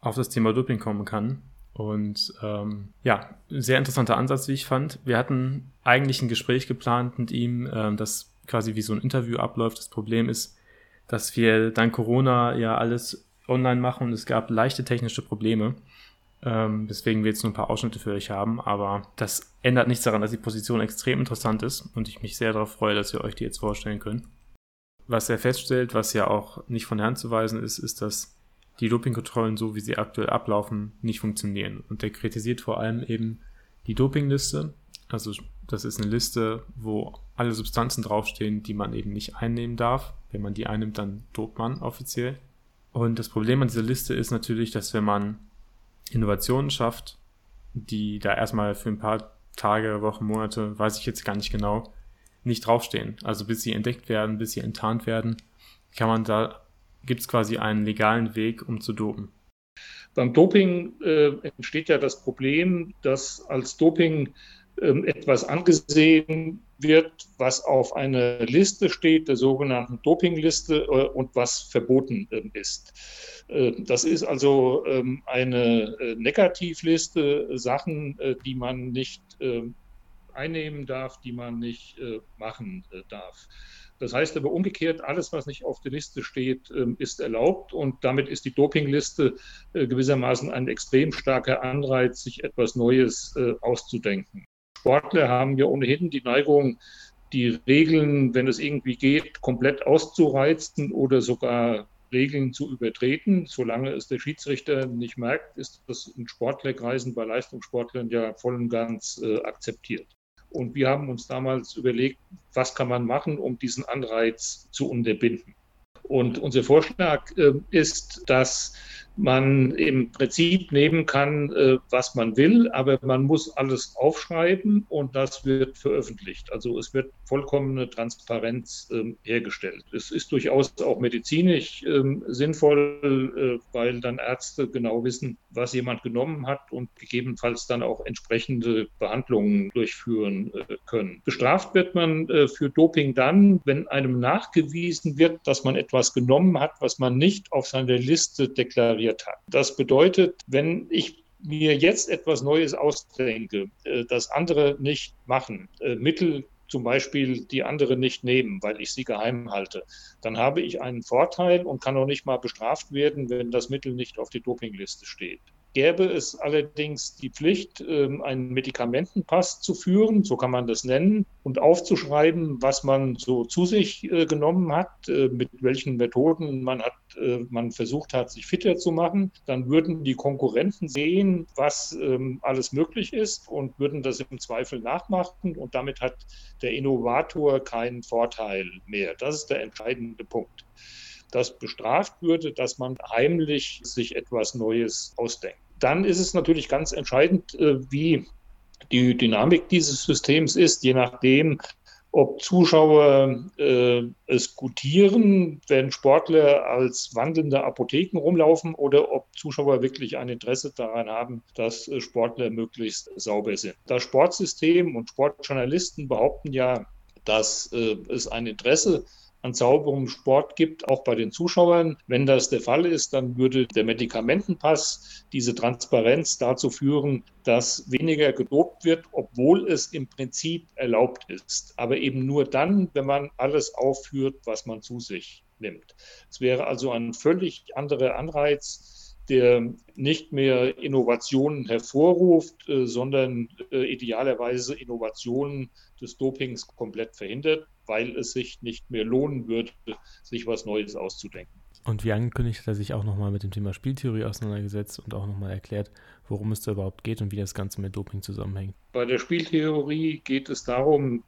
auf das Thema Doping kommen kann und ähm, ja, sehr interessanter Ansatz, wie ich fand. Wir hatten eigentlich ein Gespräch geplant mit ihm, ähm, das quasi wie so ein Interview abläuft. Das Problem ist, dass wir dank Corona ja alles online machen und es gab leichte technische Probleme. Ähm, deswegen wir jetzt nur ein paar Ausschnitte für euch haben, aber das ändert nichts daran, dass die Position extrem interessant ist und ich mich sehr darauf freue, dass wir euch die jetzt vorstellen können. Was er feststellt, was ja auch nicht von Hand zu weisen ist, ist, dass die Dopingkontrollen, so wie sie aktuell ablaufen, nicht funktionieren. Und der kritisiert vor allem eben die Dopingliste. Also das ist eine Liste, wo alle Substanzen draufstehen, die man eben nicht einnehmen darf. Wenn man die einnimmt, dann dopt man offiziell. Und das Problem an dieser Liste ist natürlich, dass wenn man Innovationen schafft, die da erstmal für ein paar Tage, Wochen, Monate, weiß ich jetzt gar nicht genau, nicht draufstehen. Also bis sie entdeckt werden, bis sie enttarnt werden, kann man da, gibt es quasi einen legalen Weg, um zu dopen. Beim Doping äh, entsteht ja das Problem, dass als Doping äh, etwas angesehen wird, was auf einer Liste steht, der sogenannten Dopingliste, äh, und was verboten äh, ist. Äh, das ist also ähm, eine äh, Negativliste, Sachen, die man nicht einnehmen darf, die man nicht machen darf. Das heißt aber umgekehrt, alles, was nicht auf der Liste steht, ähm, ist erlaubt und damit ist die Dopingliste äh, gewissermaßen ein extrem starker Anreiz, sich etwas Neues äh, auszudenken. Sportler haben ja ohnehin die Neigung, die Regeln, wenn es irgendwie geht, komplett auszureizen oder sogar Regeln zu übertreten. Solange es der Schiedsrichter nicht merkt, ist das in Sportlerkreisen bei Leistungssportlern ja voll und ganz äh, akzeptiert. Und wir haben uns damals überlegt, was kann man machen, um diesen Anreiz zu unterbinden. Und unser Vorschlag äh, ist, dass man im Prinzip nehmen kann, äh, was man will, aber man muss alles aufschreiben und das wird veröffentlicht. Also es wird vollkommene Transparenz ähm, hergestellt. Es ist durchaus auch medizinisch ähm, sinnvoll, äh, weil dann Ärzte genau wissen, was jemand genommen hat und gegebenenfalls dann auch entsprechende Behandlungen durchführen äh, können. Bestraft wird man für Doping dann, wenn einem nachgewiesen wird, dass man etwas genommen hat, was man nicht auf seiner Liste deklariert formuliert hat. Das bedeutet, wenn ich mir jetzt etwas Neues ausdenke, äh, das andere nicht machen, äh, Mittel zum Beispiel die andere nicht nehmen, weil ich sie geheim halte, dann habe ich einen Vorteil und kann auch nicht mal bestraft werden, wenn das Mittel nicht auf die Dopingliste steht. Gäbe es allerdings die Pflicht, ähm, einen Medikamentenpass zu führen, so kann man das nennen, und aufzuschreiben, was man so zu sich äh, genommen hat, äh, mit welchen Methoden man hat, äh, man versucht hat, sich fitter zu machen, dann würden die Konkurrenten sehen, was ähm, alles möglich ist und würden das im Zweifel nachmachen und damit hat der Innovator keinen Vorteil mehr. Das ist der entscheidende Punkt dass bestraft würde, dass man heimlich sich etwas Neues ausdenkt. Dann ist es natürlich ganz entscheidend, äh, wie die Dynamik dieses Systems ist, je nachdem, ob Zuschauer äh, es gutieren, wenn Sportler als wandelnde Apotheken rumlaufen oder ob Zuschauer wirklich ein Interesse daran haben, dass äh, Sportler möglichst sauber sind. Das Sportsystem und Sportjournalisten behaupten ja, dass äh, es ein Interesse an sauberem Sport gibt, auch bei den Zuschauern. Wenn das der Fall ist, dann würde der Medikamentenpass diese Transparenz dazu führen, dass weniger gedopt wird, obwohl es im Prinzip erlaubt ist. Aber eben nur dann, wenn man alles aufführt, was man zu sich nimmt. Es wäre also ein völlig anderer Anreiz, der nicht mehr Innovationen hervorruft, äh, sondern äh, idealerweise Innovationen des Dopings komplett verhindert weil es sich nicht mehr lohnen würde, sich was Neues auszudenken. Und wie angekündigt hat er sich auch nochmal mit dem Thema Spieltheorie auseinandergesetzt und auch nochmal erklärt, worum es da überhaupt geht und wie das Ganze mit Doping zusammenhängt. Bei der Spieltheorie geht es darum,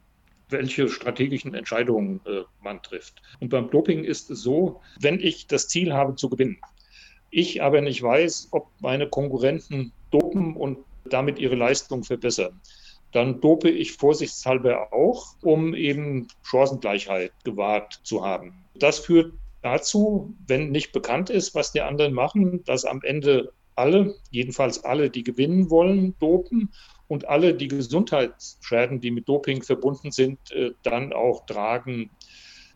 welche strategischen Entscheidungen äh, man trifft. Und beim Doping ist es so, wenn ich das Ziel habe zu gewinnen, ich aber nicht weiß, ob meine Konkurrenten dopen und damit ihre Leistung verbessern, dann dope ich vorsichtshalber auch, um eben Chancengleichheit gewahrt zu haben. Das führt dazu, wenn nicht bekannt ist, was die anderen machen, dass am Ende alle, jedenfalls alle, die gewinnen wollen, dopen und alle die Gesundheitsschäden, die mit Doping verbunden sind, äh, dann auch tragen.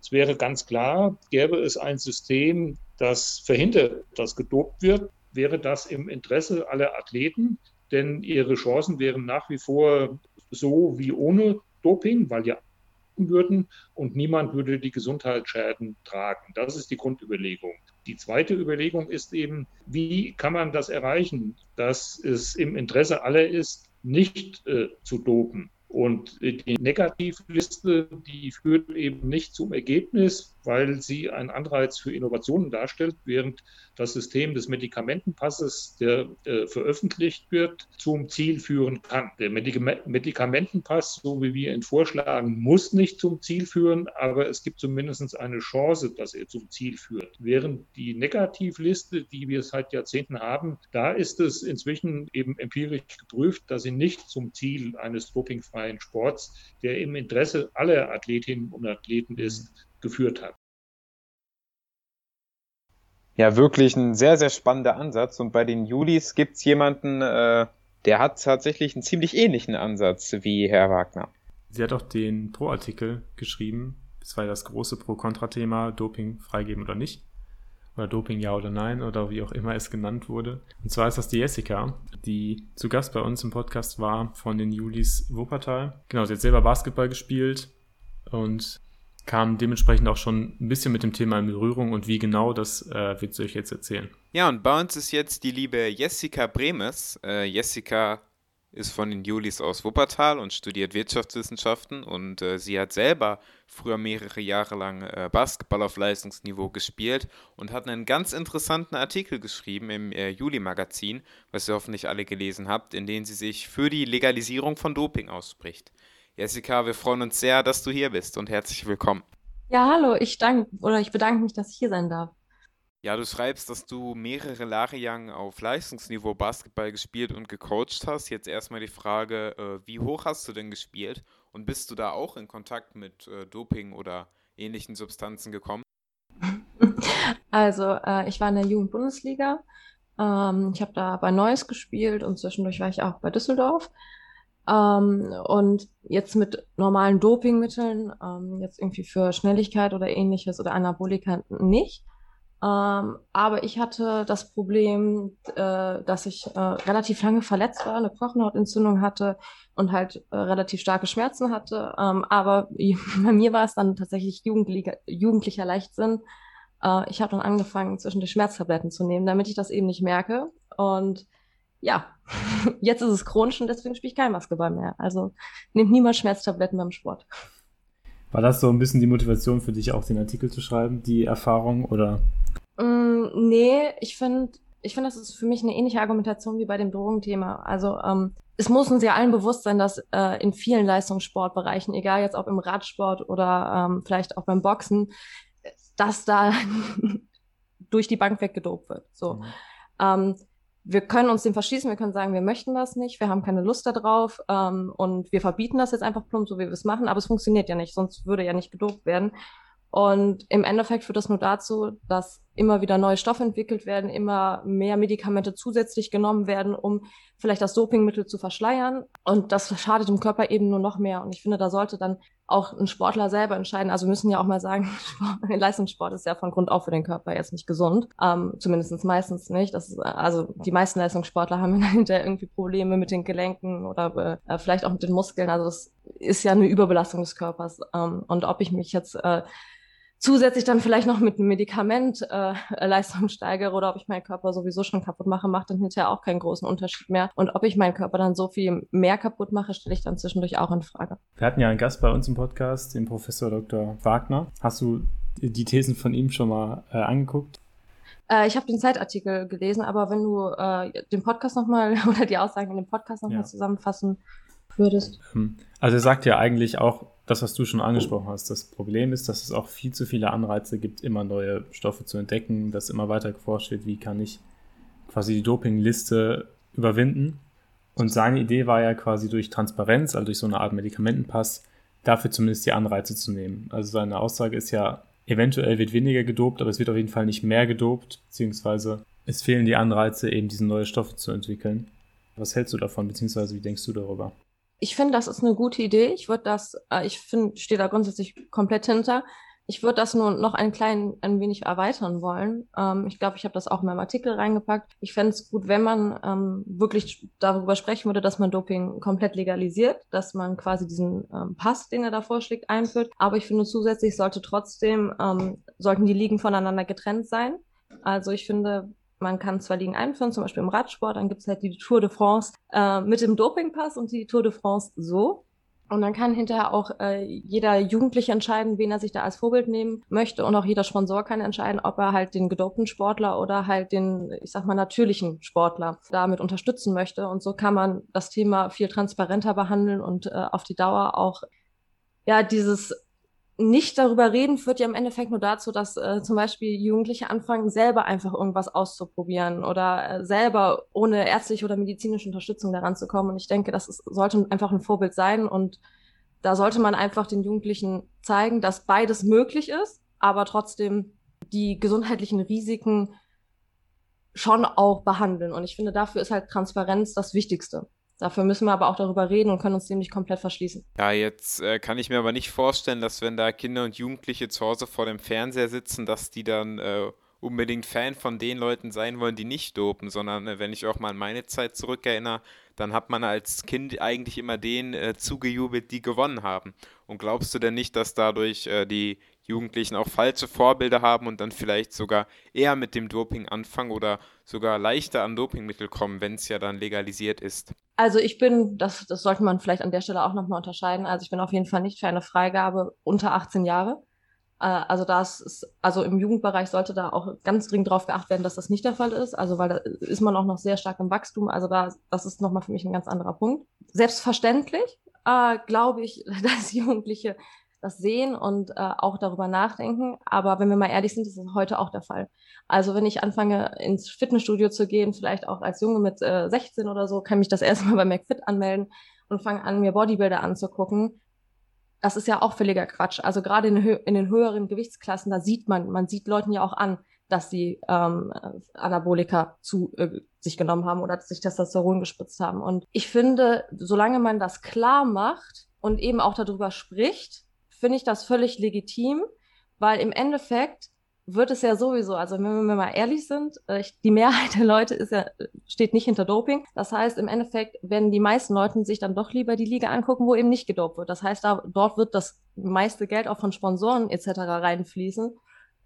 Es wäre ganz klar, gäbe es ein System, das verhindert, dass gedopt wird, wäre das im Interesse aller Athleten, denn ihre Chancen wären nach wie vor so wie ohne Doping, weil ja würden und niemand würde die Gesundheitsschäden tragen. Das ist die Grundüberlegung. Die zweite Überlegung ist eben, wie kann man das erreichen, dass es im Interesse aller ist, nicht äh, zu dopen. Und die Negativliste, die führt eben nicht zum Ergebnis, weil sie einen Anreiz für Innovationen darstellt, während das System des Medikamentenpasses, der äh, veröffentlicht wird, zum Ziel führen kann. Der Medikamentenpass, so wie wir ihn vorschlagen, muss nicht zum Ziel führen, aber es gibt zumindest eine Chance, dass er zum Ziel führt. Während die Negativliste, die wir seit Jahrzehnten haben, da ist es inzwischen eben empirisch geprüft, dass sie nicht zum Ziel eines dopingfreien Sports, der im Interesse aller Athletinnen und Athleten ist, geführt hat. Ja, wirklich ein sehr, sehr spannender Ansatz. Und bei den Julis gibt es jemanden, äh, der hat tatsächlich einen ziemlich ähnlichen Ansatz wie Herr Wagner. Sie hat auch den Pro-Artikel geschrieben. Das war ja das große Pro-Kontra-Thema, Doping freigeben oder nicht. Oder Doping ja oder nein oder wie auch immer es genannt wurde. Und zwar ist das die Jessica, die zu Gast bei uns im Podcast war von den Julis Wuppertal. Genau, sie hat selber Basketball gespielt und kam dementsprechend auch schon ein bisschen mit dem Thema in Berührung und wie genau, das äh, wird sie euch jetzt erzählen. Ja, und bei uns ist jetzt die liebe Jessica Bremes. Äh, Jessica ist von den Julis aus Wuppertal und studiert Wirtschaftswissenschaften und äh, sie hat selber früher mehrere Jahre lang äh, Basketball auf Leistungsniveau gespielt und hat einen ganz interessanten Artikel geschrieben im äh, Juli-Magazin, was ihr hoffentlich alle gelesen habt, in dem sie sich für die Legalisierung von Doping ausspricht. Jessica, wir freuen uns sehr, dass du hier bist und herzlich willkommen. Ja, hallo, ich danke oder ich bedanke mich, dass ich hier sein darf. Ja, du schreibst, dass du mehrere Jahre lang auf Leistungsniveau Basketball gespielt und gecoacht hast. Jetzt erstmal die Frage, äh, wie hoch hast du denn gespielt und bist du da auch in Kontakt mit äh, Doping oder ähnlichen Substanzen gekommen? Also, äh, ich war in der Jugendbundesliga. Ähm, ich habe da bei Neuss gespielt und zwischendurch war ich auch bei Düsseldorf. Ähm, und jetzt mit normalen Dopingmitteln, ähm, jetzt irgendwie für Schnelligkeit oder ähnliches oder Anabolika nicht. Ähm, aber ich hatte das Problem, äh, dass ich äh, relativ lange verletzt war, eine Knochenhautentzündung hatte und halt äh, relativ starke Schmerzen hatte. Ähm, aber bei mir war es dann tatsächlich jugendlicher Leichtsinn. Äh, ich habe dann angefangen, zwischendurch Schmerztabletten zu nehmen, damit ich das eben nicht merke. Und ja, jetzt ist es chronisch und deswegen spiele ich kein Basketball mehr. Also nehmt niemals Schmerztabletten beim Sport. War das so ein bisschen die Motivation für dich, auch den Artikel zu schreiben, die Erfahrung oder? Mm, nee, ich finde, ich finde, das ist für mich eine ähnliche Argumentation wie bei dem Drogenthema. Also ähm, es muss uns ja allen bewusst sein, dass äh, in vielen Leistungssportbereichen, egal jetzt ob im Radsport oder ähm, vielleicht auch beim Boxen, dass da durch die Bank weggedopt wird. So. Mhm. Ähm, wir können uns dem verschließen, wir können sagen, wir möchten das nicht, wir haben keine Lust darauf ähm, und wir verbieten das jetzt einfach plump, so wie wir es machen, aber es funktioniert ja nicht, sonst würde ja nicht gedopt werden. Und im Endeffekt führt das nur dazu, dass immer wieder neue Stoffe entwickelt werden, immer mehr Medikamente zusätzlich genommen werden, um vielleicht das Dopingmittel zu verschleiern. Und das schadet dem Körper eben nur noch mehr. Und ich finde, da sollte dann auch ein Sportler selber entscheiden. Also müssen ja auch mal sagen, Leistungssport ist ja von Grund auf für den Körper jetzt nicht gesund. Ähm, Zumindest meistens nicht. Ist, also die meisten Leistungssportler haben hinterher irgendwie Probleme mit den Gelenken oder äh, vielleicht auch mit den Muskeln. Also das ist ja eine Überbelastung des Körpers. Ähm, und ob ich mich jetzt äh, zusätzlich dann vielleicht noch mit einem Medikament äh, Leistung steigere oder ob ich meinen Körper sowieso schon kaputt mache, macht dann hinterher auch keinen großen Unterschied mehr. Und ob ich meinen Körper dann so viel mehr kaputt mache, stelle ich dann zwischendurch auch in Frage. Wir hatten ja einen Gast bei uns im Podcast, den Professor Dr. Wagner. Hast du die Thesen von ihm schon mal äh, angeguckt? Äh, ich habe den Zeitartikel gelesen, aber wenn du äh, den Podcast nochmal oder die Aussagen in dem Podcast nochmal ja. zusammenfassen würdest. Ähm, also er sagt ja eigentlich auch, das, was du schon angesprochen hast. Das Problem ist, dass es auch viel zu viele Anreize gibt, immer neue Stoffe zu entdecken, dass immer weiter geforscht wird, wie kann ich quasi die Dopingliste überwinden. Und seine Idee war ja quasi durch Transparenz, also durch so eine Art Medikamentenpass, dafür zumindest die Anreize zu nehmen. Also seine Aussage ist ja, eventuell wird weniger gedopt, aber es wird auf jeden Fall nicht mehr gedopt, beziehungsweise es fehlen die Anreize, eben diese neue Stoffe zu entwickeln. Was hältst du davon, beziehungsweise wie denkst du darüber? Ich finde, das ist eine gute Idee. Ich würde das, äh, ich finde, stehe da grundsätzlich komplett hinter. Ich würde das nur noch ein klein, ein wenig erweitern wollen. Ähm, ich glaube, ich habe das auch in meinem Artikel reingepackt. Ich fände es gut, wenn man ähm, wirklich darüber sprechen würde, dass man Doping komplett legalisiert, dass man quasi diesen ähm, Pass, den er da vorschlägt, einführt. Aber ich finde zusätzlich sollte trotzdem, ähm, sollten die Ligen voneinander getrennt sein. Also ich finde, man kann zwar Ligen einführen, zum Beispiel im Radsport, dann gibt es halt die Tour de France äh, mit dem Dopingpass und die Tour de France so. Und dann kann hinterher auch äh, jeder Jugendliche entscheiden, wen er sich da als Vorbild nehmen möchte. Und auch jeder Sponsor kann entscheiden, ob er halt den gedopten Sportler oder halt den, ich sag mal, natürlichen Sportler damit unterstützen möchte. Und so kann man das Thema viel transparenter behandeln und äh, auf die Dauer auch ja dieses nicht darüber reden führt ja im Endeffekt nur dazu, dass äh, zum Beispiel Jugendliche anfangen, selber einfach irgendwas auszuprobieren oder äh, selber ohne ärztliche oder medizinische Unterstützung daran zu kommen. Und ich denke, das ist, sollte einfach ein Vorbild sein. Und da sollte man einfach den Jugendlichen zeigen, dass beides möglich ist, aber trotzdem die gesundheitlichen Risiken schon auch behandeln. Und ich finde, dafür ist halt Transparenz das Wichtigste. Dafür müssen wir aber auch darüber reden und können uns dem nicht komplett verschließen. Ja, jetzt äh, kann ich mir aber nicht vorstellen, dass wenn da Kinder und Jugendliche zu Hause vor dem Fernseher sitzen, dass die dann äh, unbedingt Fan von den Leuten sein wollen, die nicht dopen, sondern äh, wenn ich auch mal an meine Zeit zurückerinnere, dann hat man als Kind eigentlich immer denen äh, zugejubelt, die gewonnen haben. Und glaubst du denn nicht, dass dadurch äh, die Jugendlichen auch falsche Vorbilder haben und dann vielleicht sogar eher mit dem Doping anfangen oder sogar leichter an Dopingmittel kommen, wenn es ja dann legalisiert ist? Also ich bin, das, das sollte man vielleicht an der Stelle auch nochmal unterscheiden. Also ich bin auf jeden Fall nicht für eine Freigabe unter 18 Jahre. Äh, also das ist, also im Jugendbereich sollte da auch ganz dringend darauf geachtet werden, dass das nicht der Fall ist. Also weil da ist man auch noch sehr stark im Wachstum. Also da, das ist nochmal für mich ein ganz anderer Punkt. Selbstverständlich äh, glaube ich, dass Jugendliche das sehen und äh, auch darüber nachdenken. Aber wenn wir mal ehrlich sind, ist das heute auch der Fall. Also wenn ich anfange, ins Fitnessstudio zu gehen, vielleicht auch als Junge mit äh, 16 oder so, kann mich das erstmal bei McFit anmelden und fange an, mir Bodybuilder anzugucken. Das ist ja auch völliger Quatsch. Also gerade in, in, den höheren Gewichtsklassen, da sieht man, man sieht Leuten ja auch an, dass sie ähm, Anabolika zu äh, sich genommen haben oder sich Testosteron gespritzt haben. Und ich finde, solange man das klar macht und eben auch darüber spricht, finde ich das völlig legitim, weil im Endeffekt wird es ja sowieso, also wenn wir mal ehrlich sind, äh, die Mehrheit der Leute ist ja, steht nicht hinter Doping. Das heißt, im Endeffekt werden die meisten Leute sich dann doch lieber die Liga angucken, wo eben nicht gedopt wird. Das heißt, da, dort wird das meiste Geld auch von Sponsoren etc. reinfließen.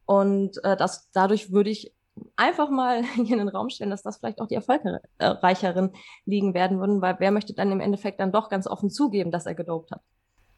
Und äh, das, dadurch würde ich einfach mal hier in den Raum stellen, dass das vielleicht auch die erfolgreicheren Ligen werden würden, weil wer möchte dann im Endeffekt dann doch ganz offen zugeben, dass er gedopt hat?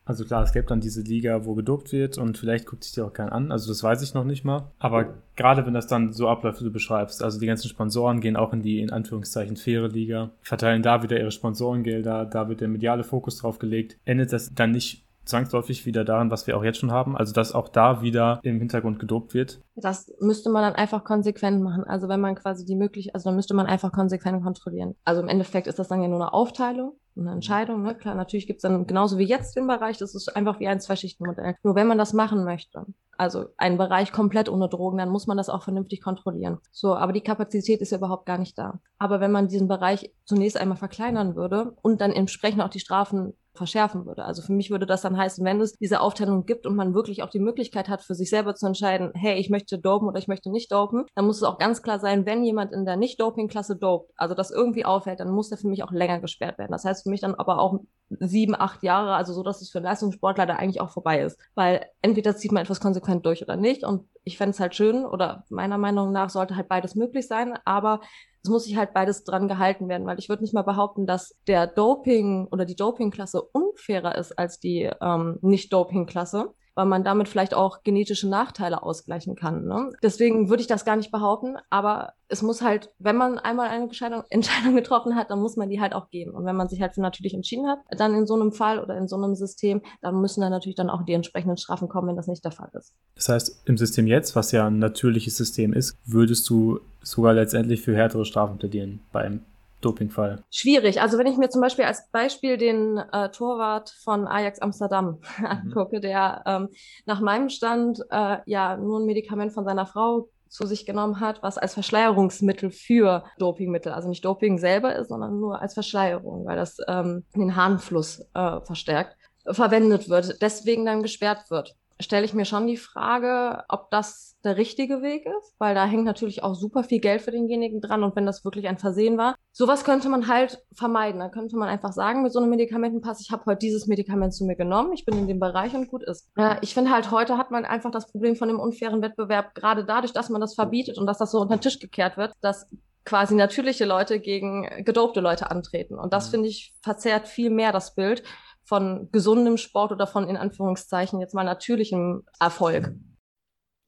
Also klar, es gibt dann diese Liga, wo gedopt wird und vielleicht guckt sich die auch keiner an. Also das weiß ich noch nicht mal. Aber gerade wenn das dann so abläuft, wie du beschreibst, also die ganzen Sponsoren gehen auch in die in Anführungszeichen faire Liga, verteilen da wieder ihre Sponsorengelder, da wird der mediale Fokus drauf gelegt. Endet das dann nicht zwangsläufig wieder daran, was wir auch jetzt schon haben, also dass auch da wieder im Hintergrund gedopt wird? Das müsste man dann einfach konsequent machen. Also wenn man quasi die möglich, also dann müsste man einfach konsequent kontrollieren. Also im Endeffekt ist das dann ja nur eine Aufteilung, eine Entscheidung. Ne? Klar, natürlich gibt es dann genauso wie jetzt den Bereich, das ist einfach wie ein Zwei-Schichten-Modell. Nur wenn man das machen möchte, also einen Bereich komplett ohne Drogen, dann muss man das auch vernünftig kontrollieren. So, aber die Kapazität ist ja überhaupt gar nicht da. Aber wenn man diesen Bereich zunächst einmal verkleinern würde und dann entsprechend auch die Strafen verschärfen würde. Also für mich würde das dann heißen, wenn es diese Aufteilung gibt und man wirklich auch die Möglichkeit hat, für sich selber zu entscheiden, hey, ich möchte dopen oder ich möchte nicht dopen, dann muss es auch ganz klar sein, wenn jemand in der Nicht-Doping-Klasse dopt, also das irgendwie auffällt, dann muss der für mich auch länger gesperrt werden. Das heißt für mich dann aber auch sieben, acht Jahre, also so, dass es für einen Leistungssportler da eigentlich auch vorbei ist. Weil entweder zieht man etwas konsequent durch oder nicht und ich fände es halt schön oder meiner Meinung nach sollte halt beides möglich sein, aber es muss sich halt beides dran gehalten werden, weil ich würde nicht mal behaupten, dass der Doping oder die Dopingklasse unfairer ist als die ähm, Nicht-Doping-Klasse weil man damit vielleicht auch genetische Nachteile ausgleichen kann. Ne? Deswegen würde ich das gar nicht behaupten, aber es muss halt, wenn man einmal eine Entscheidung, getroffen hat, dann muss man die halt auch gehen. Und wenn man sich halt für natürlich entschieden hat, dann in so einem Fall oder in so einem System, dann müssen dann natürlich dann auch die entsprechenden Strafen kommen, wenn das nicht der Fall ist. Das heißt, im System jetzt, was ja ein natürliches System ist, würdest du sogar letztendlich für härtere Strafen plädieren beim Dopingfall? Schwierig. Also wenn ich mir zum Beispiel als Beispiel den äh, Torwart von Ajax Amsterdam mhm. angucke, der ähm, nach meinem Stand äh, ja nur ein Medikament von seiner Frau zu sich genommen hat, was als Verschleierungsmittel für Dopingmittel, also nicht Doping selber ist, sondern nur als Verschleierung, weil das ähm, den Harnfluss äh, verstärkt, verwendet wird, deswegen dann gesperrt wird stelle ich mir schon die Frage, ob das der richtige Weg ist, weil da hängt natürlich auch super viel Geld für denjenigen dran und wenn das wirklich ein Versehen war, sowas könnte man halt vermeiden. Da könnte man einfach sagen, mit so einem Medikamentenpass, ich habe heute dieses Medikament zu mir genommen, ich bin in dem Bereich und gut ist. Äh, ich finde halt, heute hat man einfach das Problem von dem unfairen Wettbewerb, gerade dadurch, dass man das verbietet und dass das so unter den Tisch gekehrt wird, dass quasi natürliche Leute gegen gedopte Leute antreten. Und das, mhm. finde ich, verzerrt viel mehr das Bild von gesundem Sport oder von in Anführungszeichen jetzt mal natürlichem Erfolg.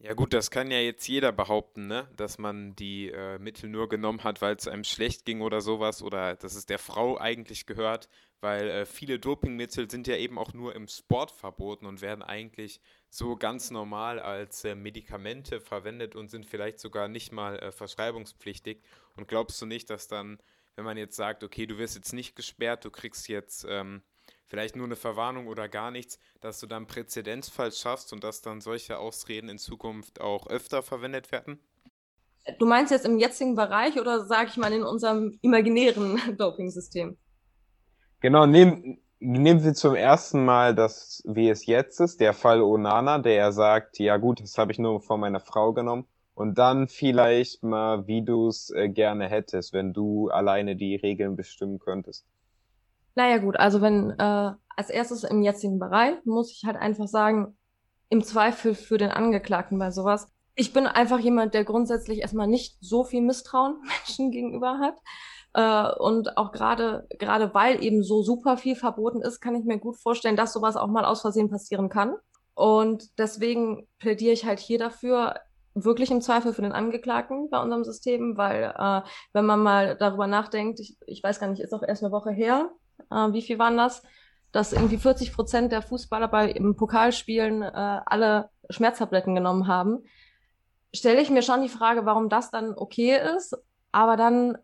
Ja gut, das kann ja jetzt jeder behaupten, ne? dass man die äh, Mittel nur genommen hat, weil es einem schlecht ging oder sowas oder dass es der Frau eigentlich gehört, weil äh, viele Dopingmittel sind ja eben auch nur im Sport verboten und werden eigentlich so ganz normal als äh, Medikamente verwendet und sind vielleicht sogar nicht mal äh, verschreibungspflichtig. Und glaubst du nicht, dass dann, wenn man jetzt sagt, okay, du wirst jetzt nicht gesperrt, du kriegst jetzt ähm, vielleicht nur eine Verwarnung oder gar nichts, dass du dann Präzedenzfall schaffst und dass dann solche Ausreden in Zukunft auch öfter verwendet werden? Du meinst jetzt im jetzigen Bereich oder sage ich mal in unserem imaginären Doping-System? Genau, nehmen, nehmen wir zum ersten Mal das, wie es jetzt ist, der Fall Onana, der ja sagt, ja gut, das habe ich nur von meiner Frau genommen. Und dann vielleicht mal, wie du es äh, gerne hättest, wenn du alleine die Regeln bestimmen könntest. Naja gut, also wenn äh, als erstes im jetzigen Bereich muss ich halt einfach sagen, im Zweifel für den Angeklagten bei sowas. Ich bin einfach jemand, der grundsätzlich erstmal nicht so viel Misstrauen Menschen gegenüber hat. Äh, und auch gerade, gerade weil eben so super viel verboten ist, kann ich mir gut vorstellen, dass sowas auch mal aus Versehen passieren kann. Und deswegen plädiere ich halt hier dafür, wirklich im Zweifel für den Angeklagten bei unserem System, weil äh, wenn man mal darüber nachdenkt, ich, ich weiß gar nicht, ist auch erst eine Woche her, äh, wie viel waren das? Dass irgendwie 40 Prozent der Fußballer bei im Pokalspielen äh, alle Schmerztabletten genommen haben, stelle ich mir schon die Frage, warum das dann okay ist, aber dann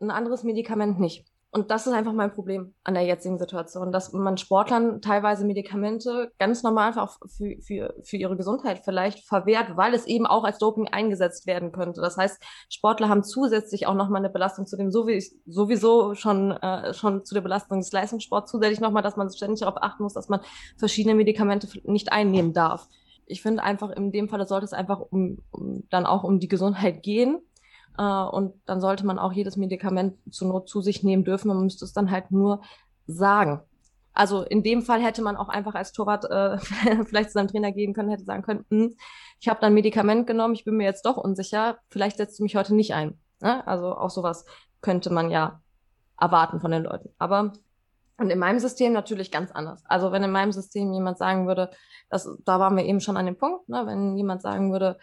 ein anderes Medikament nicht. Und das ist einfach mein Problem an der jetzigen Situation, dass man Sportlern teilweise Medikamente ganz normal einfach für, für, für ihre Gesundheit vielleicht verwehrt, weil es eben auch als Doping eingesetzt werden könnte. Das heißt, Sportler haben zusätzlich auch nochmal eine Belastung zu dem sowieso schon, äh, schon zu der Belastung des Leistungssports, zusätzlich nochmal, dass man ständig darauf achten muss, dass man verschiedene Medikamente nicht einnehmen darf. Ich finde einfach, in dem Fall sollte es einfach um, um dann auch um die Gesundheit gehen äh, und dann sollte man auch jedes Medikament zur Not zu sich nehmen dürfen. Man müsste es dann halt nur sagen. Also in dem Fall hätte man auch einfach als Torwart äh, vielleicht zu seinem Trainer gehen können, hätte sagen können, hm, ich habe dann Medikament genommen, ich bin mir jetzt doch unsicher, vielleicht setzt du mich heute nicht ein. Ne? Also auch sowas könnte man ja erwarten von den Leuten. Aber und in meinem System natürlich ganz anders. Also wenn in meinem System jemand sagen würde, das, da waren wir eben schon an dem Punkt, ne, wenn jemand sagen würde,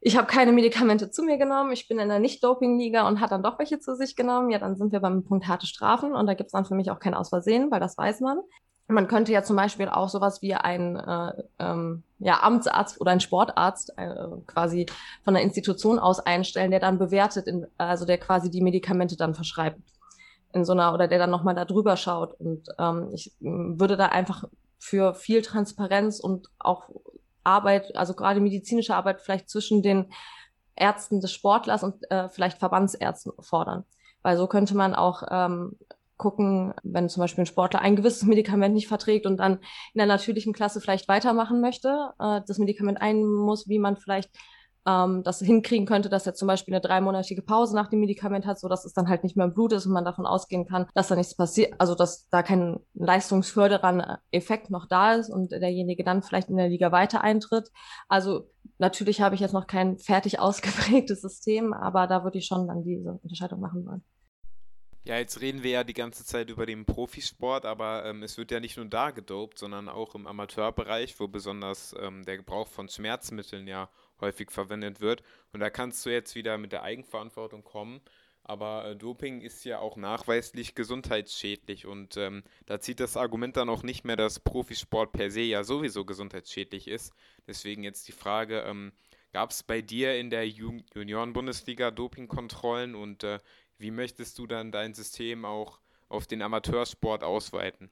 ich habe keine Medikamente zu mir genommen, ich bin in der Nicht-Doping-Liga und hat dann doch welche zu sich genommen, ja, dann sind wir beim Punkt harte Strafen und da gibt es dann für mich auch kein Ausversehen, weil das weiß man. Man könnte ja zum Beispiel auch sowas wie ein äh, ähm, ja, Amtsarzt oder ein Sportarzt äh, quasi von der Institution aus einstellen, der dann bewertet, in, also der quasi die Medikamente dann verschreibt in so einer oder der dann nochmal da drüber schaut. Und ähm, ich würde da einfach für viel Transparenz und auch Arbeit, also gerade medizinische Arbeit vielleicht zwischen den Ärzten des Sportlers und äh, vielleicht Verbandsärzten fordern. Weil so könnte man auch ähm, gucken, wenn zum Beispiel ein Sportler ein gewisses Medikament nicht verträgt und dann in der natürlichen Klasse vielleicht weitermachen möchte, äh, das Medikament einnehmen muss, wie man vielleicht ähm, das hinkriegen könnte, dass er zum Beispiel eine dreimonatige Pause nach dem Medikament hat, so dass es dann halt nicht mehr im Blut ist und man davon ausgehen kann, dass da nichts passiert, also dass da kein leistungsförderer Effekt noch da ist und derjenige dann vielleicht in der Liga weiter eintritt. Also natürlich habe ich jetzt noch kein fertig ausgeprägtes System, aber da würde ich schon dann diese Unterscheidung machen wollen. Ja, jetzt reden wir ja die ganze Zeit über den Profisport, aber ähm, es wird ja nicht nur da gedopt, sondern auch im Amateurbereich, wo besonders ähm, der Gebrauch von Schmerzmitteln ja häufig verwendet wird. Und da kannst du jetzt wieder mit der Eigenverantwortung kommen. Aber äh, Doping ist ja auch nachweislich gesundheitsschädlich und ähm, da zieht das Argument dann auch nicht mehr, dass Profisport per se ja sowieso gesundheitsschädlich ist. Deswegen jetzt die Frage, ähm, gab es bei dir in der Junioren-Bundesliga Dopingkontrollen und äh, wie möchtest du dann dein System auch auf den Amateursport ausweiten?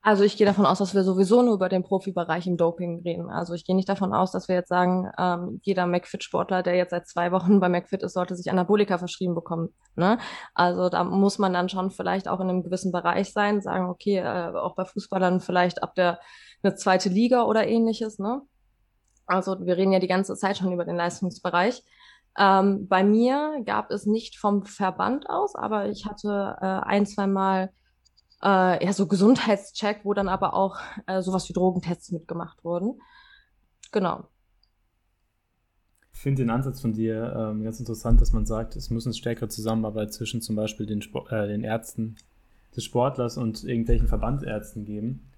Also ich gehe davon aus, dass wir sowieso nur über den Profibereich im Doping reden. Also ich gehe nicht davon aus, dass wir jetzt sagen, ähm, jeder McFit-Sportler, der jetzt seit zwei Wochen bei McFit ist, sollte sich Anabolika verschrieben bekommen. Ne? Also da muss man dann schon vielleicht auch in einem gewissen Bereich sein, sagen, okay, äh, auch bei Fußballern vielleicht ab der eine zweite Liga oder ähnliches. Ne? Also wir reden ja die ganze Zeit schon über den Leistungsbereich. Ähm, bei mir gab es nicht vom Verband aus, aber ich hatte äh, ein, zwei Mal äh, ja, so Gesundheitscheck, wo dann aber auch äh, sowas wie Drogentests mitgemacht wurden. Genau. Ich finde den Ansatz von dir ähm, ganz interessant, dass man sagt, es muss eine stärkere Zusammenarbeit zwischen zum Beispiel den, Sport, äh, den Ärzten des Sportlers und irgendwelchen Verbandsärzten geben.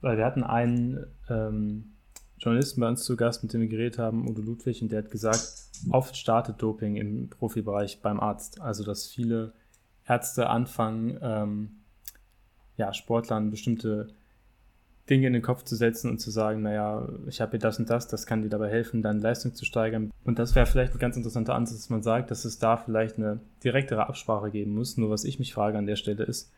Weil wir hatten einen ähm, Journalisten bei uns zu Gast, mit dem wir geredet haben, Udo Ludwig, und der hat gesagt, oft startet Doping im Profibereich beim Arzt. Also, dass viele Ärzte anfangen, ähm, ja, Sportlern bestimmte Dinge in den Kopf zu setzen und zu sagen, naja, ich habe hier das und das, das kann dir dabei helfen, deine Leistung zu steigern. Und das wäre vielleicht ein ganz interessanter Ansatz, dass man sagt, dass es da vielleicht eine direktere Absprache geben muss. Nur was ich mich frage an der Stelle ist,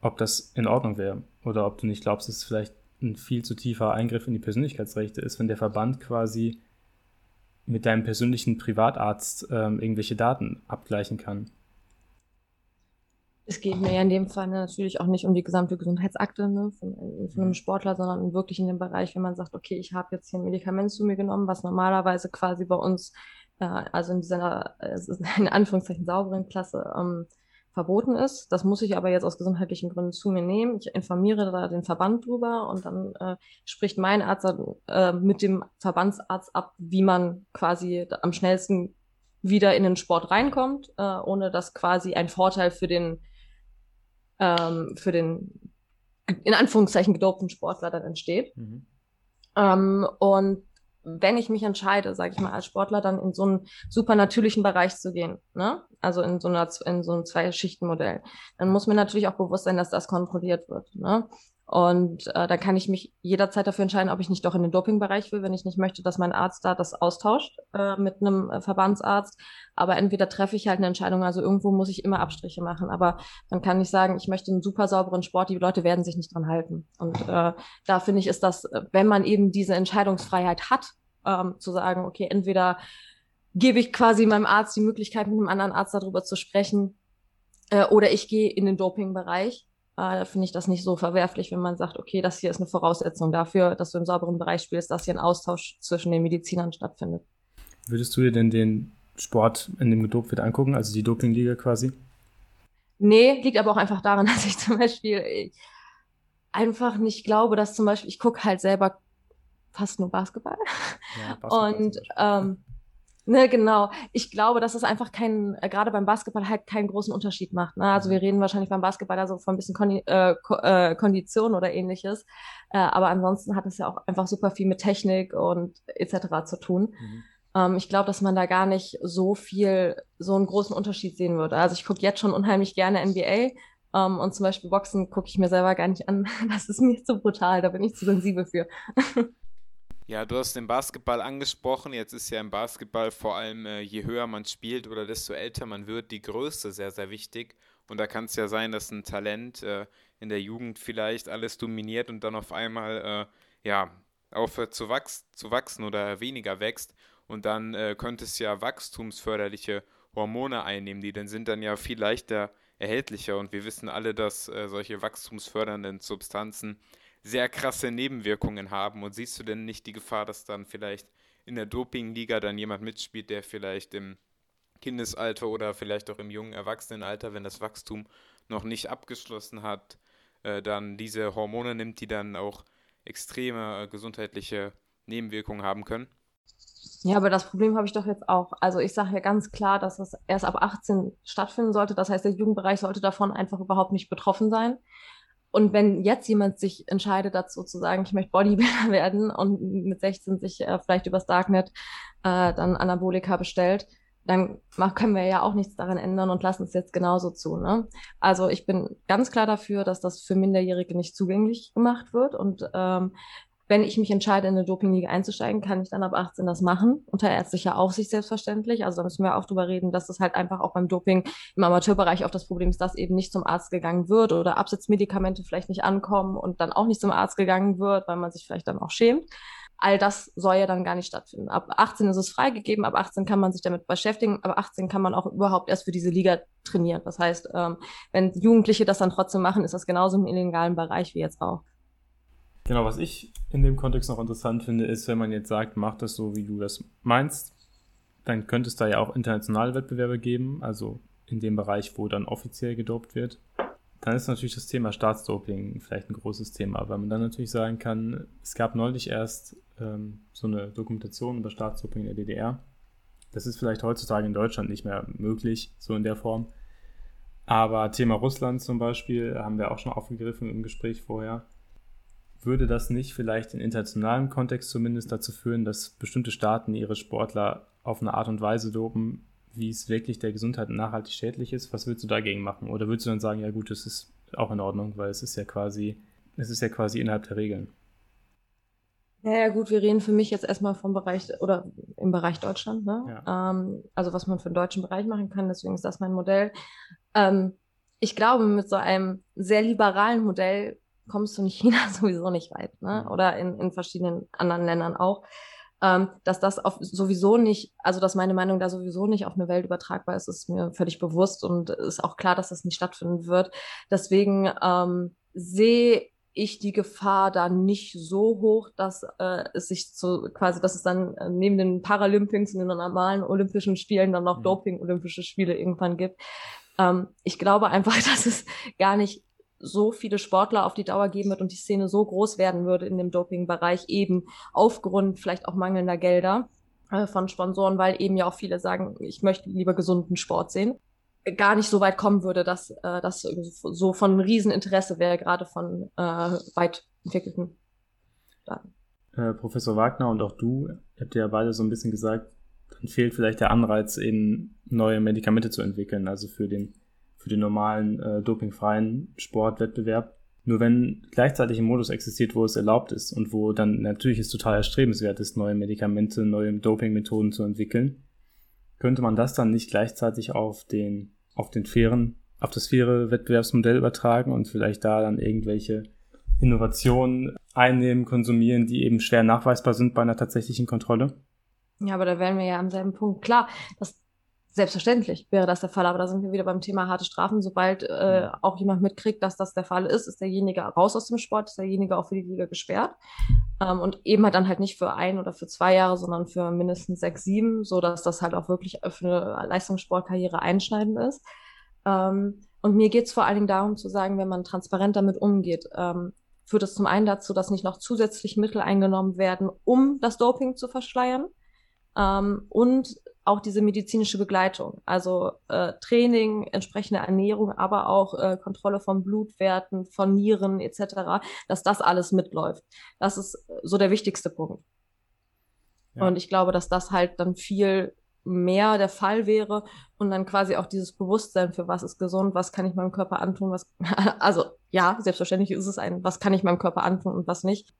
ob das in Ordnung wäre oder ob du nicht glaubst, dass es vielleicht ein viel zu tiefer Eingriff in die Persönlichkeitsrechte ist, wenn der Verband quasi mit deinem persönlichen Privatarzt ähm, irgendwelche Daten abgleichen kann. Es geht mir ja in dem Fall natürlich auch nicht um die gesamte Gesundheitsakte ne, von, von einem mhm. Sportler, sondern wirklich in dem Bereich, wenn man sagt, okay, ich habe jetzt hier ein Medikament zu mir genommen, was normalerweise quasi bei uns, äh, also in dieser, äh, in Anführungszeichen sauberen Klasse, ähm, verboten ist. Das muss ich aber jetzt aus gesundheitlichen Gründen zu mir nehmen. Ich informiere da den Verband drüber und dann äh, spricht mein Arzt äh, mit dem Verbandsarzt ab, wie man quasi am schnellsten wieder in den Sport reinkommt, äh, ohne dass quasi ein Vorteil für den ähm, für den in Anführungszeichen gedopten Sportler dann entsteht. Mhm. Ähm, und wenn ich mich entscheide, sage ich mal, als Sportler dann in so einen super natürlichen Bereich zu gehen, ne? also in so, einer, in so einem Zwei-Schichten-Modell, dann muss mir natürlich auch bewusst sein, dass das kontrolliert wird. Ne? Und äh, da kann ich mich jederzeit dafür entscheiden, ob ich nicht doch in den Dopingbereich will, wenn ich nicht möchte, dass mein Arzt da das austauscht äh, mit einem äh, Verbandsarzt. Aber entweder treffe ich halt eine Entscheidung, also irgendwo muss ich immer Abstriche machen. Aber man kann nicht sagen, ich möchte einen super sauberen Sport, die Leute werden sich nicht dran halten. Und äh, da finde ich, ist das, wenn man eben diese Entscheidungsfreiheit hat, ähm, zu sagen, okay, entweder gebe ich quasi meinem Arzt die Möglichkeit, mit einem anderen Arzt darüber zu sprechen, äh, oder ich gehe in den Dopingbereich äh, da finde ich das nicht so verwerflich, wenn man sagt, okay, das hier ist eine Voraussetzung dafür, dass du im sauberen Bereich spielst, dass hier ein Austausch zwischen den Medizinern stattfindet. Würdest du dir denn den Sport, in dem gedopt wird, angucken, also die Dopingliga quasi? Nee, liegt aber auch einfach daran, dass ich zum Beispiel einfach nicht glaube, dass zum Beispiel, ich gucke halt selber fast nur Basketball. Ja, Basketball und ähm, Ne, genau. Ich glaube, dass es einfach keinen, äh, gerade beim Basketball halt keinen großen Unterschied macht. Ne? Also wir reden wahrscheinlich beim Basketball also von ein bisschen Kondi äh, Ko äh, Kondition oder ähnliches. Äh, aber ansonsten hat es ja auch einfach super viel mit Technik und etc. zu tun. Mhm. Ähm, ich glaube, dass man da gar nicht so viel, so einen großen Unterschied sehen würde. Also ich gucke jetzt schon unheimlich gerne NBA. Ähm, und zum Beispiel Boxen gucke ich mir selber gar nicht an. Das ist mir zu brutal, da bin ich zu sensibel für. Ja, du hast den Basketball angesprochen. Jetzt ist ja im Basketball vor allem, äh, je höher man spielt oder desto älter man wird, die Größe sehr, sehr wichtig. Und da kann es ja sein, dass ein Talent äh, in der Jugend vielleicht alles dominiert und dann auf einmal äh, ja, aufhört zu, wachs zu wachsen oder weniger wächst. Und dann äh, könnte es ja wachstumsförderliche Hormone einnehmen, die dann sind dann ja viel leichter erhältlicher. Und wir wissen alle, dass äh, solche wachstumsfördernden Substanzen sehr krasse Nebenwirkungen haben. Und siehst du denn nicht die Gefahr, dass dann vielleicht in der Dopingliga dann jemand mitspielt, der vielleicht im Kindesalter oder vielleicht auch im jungen Erwachsenenalter, wenn das Wachstum noch nicht abgeschlossen hat, äh, dann diese Hormone nimmt, die dann auch extreme äh, gesundheitliche Nebenwirkungen haben können? Ja, aber das Problem habe ich doch jetzt auch. Also ich sage ja ganz klar, dass das erst ab 18 stattfinden sollte. Das heißt, der Jugendbereich sollte davon einfach überhaupt nicht betroffen sein. Und wenn jetzt jemand sich entscheidet dazu zu sagen, ich möchte Bodybuilder werden und mit 16 sich äh, vielleicht übers Darknet äh, dann Anabolika bestellt, dann können wir ja auch nichts daran ändern und lassen es jetzt genauso zu. Ne? Also ich bin ganz klar dafür, dass das für Minderjährige nicht zugänglich gemacht wird und ähm, wenn ich mich entscheide, in eine Dopingliga einzusteigen, kann ich dann ab 18 das machen, unter ärztlicher Aufsicht selbstverständlich. Also da müssen wir auch drüber reden, dass das halt einfach auch beim Doping im Amateurbereich auch das Problem ist, dass eben nicht zum Arzt gegangen wird oder Absatzmedikamente vielleicht nicht ankommen und dann auch nicht zum Arzt gegangen wird, weil man sich vielleicht dann auch schämt. All das soll ja dann gar nicht stattfinden. Ab 18 ist es freigegeben, ab 18 kann man sich damit beschäftigen, ab 18 kann man auch überhaupt erst für diese Liga trainieren. Das heißt, ähm, wenn Jugendliche das dann trotzdem machen, ist das genauso im illegalen Bereich wie jetzt auch. Genau, was ich in dem Kontext noch interessant finde, ist, wenn man jetzt sagt, mach das so, wie du das meinst, dann könnte es da ja auch internationale Wettbewerbe geben, also in dem Bereich, wo dann offiziell gedopt wird. Dann ist natürlich das Thema Staatsdoping vielleicht ein großes Thema, weil man dann natürlich sagen kann, es gab neulich erst ähm, so eine Dokumentation über Staatsdoping in der DDR. Das ist vielleicht heutzutage in Deutschland nicht mehr möglich, so in der Form. Aber Thema Russland zum Beispiel haben wir auch schon aufgegriffen im Gespräch vorher. Würde das nicht vielleicht in internationalem Kontext zumindest dazu führen, dass bestimmte Staaten ihre Sportler auf eine Art und Weise dopen, wie es wirklich der Gesundheit nachhaltig schädlich ist? Was würdest du dagegen machen? Oder würdest du dann sagen, ja gut, das ist auch in Ordnung, weil es ist ja quasi, es ist ja quasi innerhalb der Regeln? Naja, gut, wir reden für mich jetzt erstmal vom Bereich oder im Bereich Deutschland, ne? Ja. Ähm, also was man für den deutschen Bereich machen kann, deswegen ist das mein Modell. Ähm, ich glaube, mit so einem sehr liberalen Modell kommst du in China sowieso nicht weit, ne? Mhm. Oder in, in verschiedenen anderen Ländern auch. Ähm, dass das auf sowieso nicht, also dass meine Meinung da sowieso nicht auf eine Welt übertragbar ist, ist mir völlig bewusst und ist auch klar, dass das nicht stattfinden wird. Deswegen ähm, sehe ich die Gefahr da nicht so hoch, dass äh, es sich so quasi, dass es dann äh, neben den Paralympics und den normalen Olympischen Spielen dann noch mhm. Doping-Olympische Spiele irgendwann gibt. Ähm, ich glaube einfach, dass es gar nicht so viele Sportler auf die Dauer geben wird und die Szene so groß werden würde in dem Doping-Bereich, eben aufgrund vielleicht auch mangelnder Gelder äh, von Sponsoren, weil eben ja auch viele sagen, ich möchte lieber gesunden Sport sehen gar nicht so weit kommen würde, dass äh, das so von Rieseninteresse wäre, gerade von äh, weit entwickelten Daten. Äh, Professor Wagner und auch du, habt ja beide so ein bisschen gesagt, dann fehlt vielleicht der Anreiz, eben neue Medikamente zu entwickeln, also für den, für den normalen äh, dopingfreien Sportwettbewerb. Nur wenn gleichzeitig ein Modus existiert, wo es erlaubt ist und wo dann natürlich es total erstrebenswert ist, neue Medikamente, neue Dopingmethoden zu entwickeln, könnte man das dann nicht gleichzeitig auf den auf den fairen, auf das faire Wettbewerbsmodell übertragen und vielleicht da dann irgendwelche Innovationen einnehmen, konsumieren, die eben schwer nachweisbar sind bei einer tatsächlichen Kontrolle? Ja, aber da wären wir ja am selben Punkt. Klar, das Selbstverständlich wäre das der Fall, aber da sind wir wieder beim Thema harte Strafen. Sobald äh, auch jemand mitkriegt, dass das der Fall ist, ist derjenige raus aus dem Sport, ist derjenige auch für die Liga gesperrt. Ähm, und eben halt dann halt nicht für ein oder für zwei Jahre, sondern für mindestens sechs, sieben, so dass das halt auch wirklich für eine Leistungssportkarriere einschneidend ist. Ähm, und mir geht es vor allen Dingen darum zu sagen, wenn man transparent damit umgeht, ähm, führt es zum einen dazu, dass nicht noch zusätzlich Mittel eingenommen werden, um das Doping zu verschleiern. Ähm, und auch diese medizinische Begleitung, also äh, Training, entsprechende Ernährung, aber auch äh, Kontrolle von Blutwerten, von Nieren etc., dass das alles mitläuft. Das ist so der wichtigste Punkt. Ja. Und ich glaube, dass das halt dann viel mehr der Fall wäre und dann quasi auch dieses Bewusstsein für was ist gesund, was kann ich meinem Körper antun, was also ja, selbstverständlich ist es ein, was kann ich meinem Körper antun und was nicht,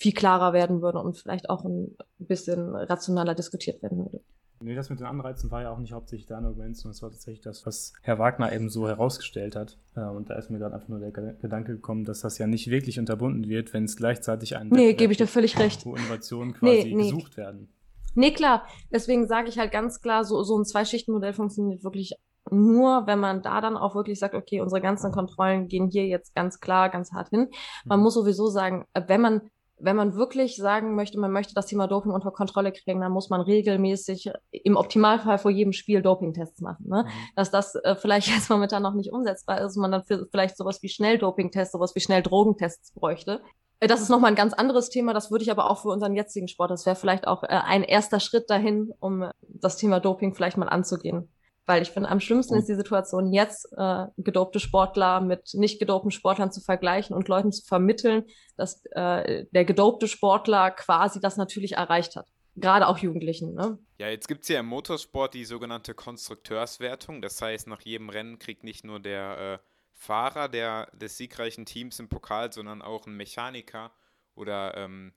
viel klarer werden würde und vielleicht auch ein bisschen rationaler diskutiert werden würde. Nee, das mit den Anreizen war ja auch nicht hauptsächlich dein Argument, sondern es war tatsächlich das, was Herr Wagner eben so herausgestellt hat. Äh, und da ist mir dann einfach nur der Gedanke gekommen, dass das ja nicht wirklich unterbunden wird, wenn es gleichzeitig einen Nee, gebe ich dir völlig recht. Wo Innovationen quasi nee, nee. gesucht werden. Nee, klar. Deswegen sage ich halt ganz klar, so, so ein Zwei-Schichten-Modell funktioniert wirklich nur, wenn man da dann auch wirklich sagt, okay, unsere ganzen Kontrollen gehen hier jetzt ganz klar, ganz hart hin. Man mhm. muss sowieso sagen, äh, wenn man wenn man wirklich sagen möchte, man möchte das Thema Doping unter Kontrolle kriegen, dann muss man regelmäßig im Optimalfall vor jedem Spiel Dopingtests machen. Ne? Mhm. Dass das äh, vielleicht jetzt momentan noch nicht umsetzbar ist, man dann für, vielleicht sowas wie Schnelldopingtests, sowas wie Schnelldrogentests bräuchte. Äh, das ist nochmal ein ganz anderes Thema, das würde ich aber auch für unseren jetzigen Sport, das wäre vielleicht auch äh, ein erster Schritt dahin, um das Thema Doping vielleicht mal anzugehen. Weil ich finde, am schlimmsten ist die Situation jetzt, äh, gedopte Sportler mit nicht gedopten Sportlern zu vergleichen und Leuten zu vermitteln, dass äh, der gedopte Sportler quasi das natürlich erreicht hat. Gerade auch Jugendlichen. Ne? Ja, jetzt gibt es ja im Motorsport die sogenannte Konstrukteurswertung. Das heißt, nach jedem Rennen kriegt nicht nur der äh, Fahrer der, des siegreichen Teams im Pokal, sondern auch ein Mechaniker oder ähm,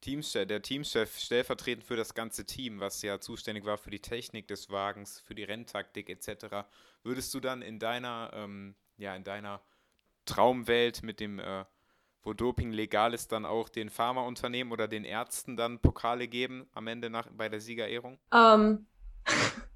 Teamchef, der Teamchef stellvertretend für das ganze Team, was ja zuständig war für die Technik des Wagens, für die Renntaktik etc., würdest du dann in deiner, ähm, ja, in deiner Traumwelt mit dem, äh, wo Doping legal ist, dann auch den Pharmaunternehmen oder den Ärzten dann Pokale geben am Ende nach, bei der Siegerehrung? Ähm.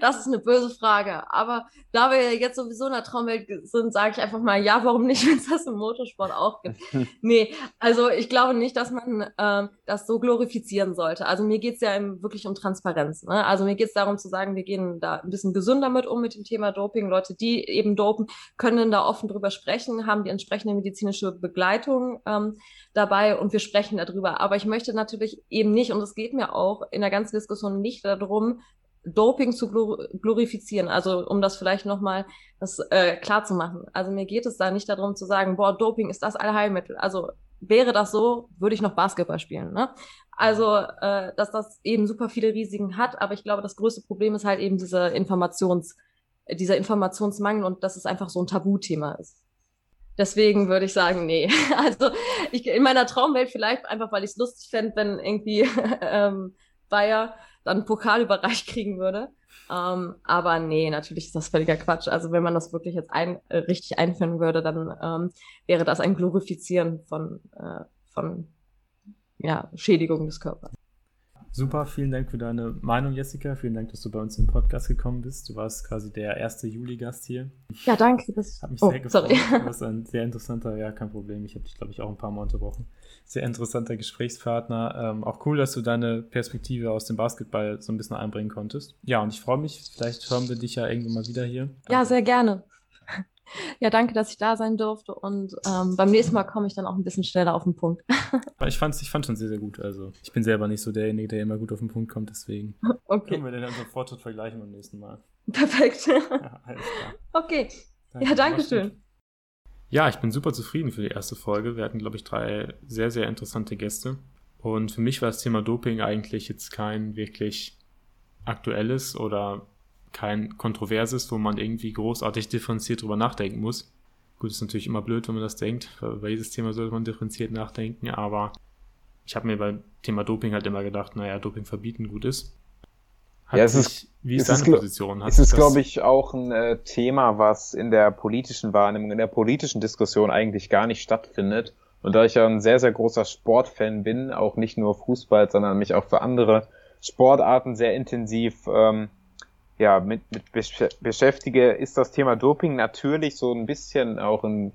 Das ist eine böse Frage. Aber da wir jetzt sowieso in der Traumwelt sind, sage ich einfach mal, ja, warum nicht, wenn es das im Motorsport auch gibt. nee, also ich glaube nicht, dass man ähm, das so glorifizieren sollte. Also mir geht es ja wirklich um Transparenz. Ne? Also mir geht es darum zu sagen, wir gehen da ein bisschen gesünder mit um mit dem Thema Doping. Leute, die eben dopen, können da offen drüber sprechen, haben die entsprechende medizinische Begleitung ähm, dabei und wir sprechen darüber. Aber ich möchte natürlich eben nicht, und es geht mir auch in der ganzen Diskussion nicht darum, Doping zu glorifizieren. Also um das vielleicht nochmal äh, klar zu machen. Also mir geht es da nicht darum zu sagen, boah, Doping ist das Allheilmittel. Also wäre das so, würde ich noch Basketball spielen. Ne? Also, äh, dass das eben super viele Risiken hat, aber ich glaube, das größte Problem ist halt eben diese Informations, dieser Informationsmangel und dass es einfach so ein Tabuthema ist. Deswegen würde ich sagen, nee. Also ich, in meiner Traumwelt vielleicht einfach, weil ich es lustig fände, wenn irgendwie ähm, Bayer dann einen Pokal überreicht kriegen würde. Ähm, aber nee, natürlich ist das völliger Quatsch. Also wenn man das wirklich jetzt ein, äh, richtig einführen würde, dann ähm, wäre das ein Glorifizieren von, äh, von ja, Schädigung des Körpers. Super, vielen Dank für deine Meinung, Jessica. Vielen Dank, dass du bei uns im Podcast gekommen bist. Du warst quasi der erste Juli-Gast hier. Ja, danke. Das hat mich oh, sehr gefreut. Sorry. Du warst ein sehr interessanter, ja, kein Problem. Ich habe dich, glaube ich, auch ein paar Mal unterbrochen. Sehr interessanter Gesprächspartner. Ähm, auch cool, dass du deine Perspektive aus dem Basketball so ein bisschen einbringen konntest. Ja, und ich freue mich. Vielleicht hören wir dich ja irgendwann mal wieder hier. Ja, sehr gerne. Ja, danke, dass ich da sein durfte und ähm, beim nächsten Mal komme ich dann auch ein bisschen schneller auf den Punkt. ich fand ich fand schon sehr, sehr gut. Also ich bin selber nicht so derjenige, der immer gut auf den Punkt kommt, deswegen okay. können wir den dann sofort vergleichen beim nächsten Mal. Perfekt. Ja, alles klar. Okay. Danke, ja, danke schön. Ja, ich bin super zufrieden für die erste Folge. Wir hatten, glaube ich, drei sehr, sehr interessante Gäste. Und für mich war das Thema Doping eigentlich jetzt kein wirklich aktuelles oder kein kontroverses, wo man irgendwie großartig differenziert drüber nachdenken muss. Gut, ist natürlich immer blöd, wenn man das denkt. Bei jedes Thema sollte man differenziert nachdenken, aber ich habe mir beim Thema Doping halt immer gedacht, naja, Doping verbieten gut ist. Hat ja, es sich, ist, wie ist deine Position? Hat es ist, glaube ich, auch ein äh, Thema, was in der politischen Wahrnehmung, in der politischen Diskussion eigentlich gar nicht stattfindet. Und da ich ja ein sehr, sehr großer Sportfan bin, auch nicht nur Fußball, sondern mich auch für andere Sportarten sehr intensiv ähm, ja, mit, mit beschäftige, ist das Thema Doping natürlich so ein bisschen auch in,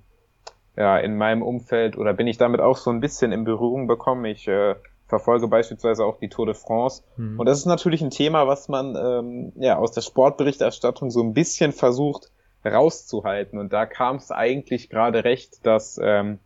ja, in meinem Umfeld oder bin ich damit auch so ein bisschen in Berührung bekommen. Ich äh, verfolge beispielsweise auch die Tour de France. Mhm. Und das ist natürlich ein Thema, was man ähm, ja aus der Sportberichterstattung so ein bisschen versucht rauszuhalten. Und da kam es eigentlich gerade recht, dass ähm,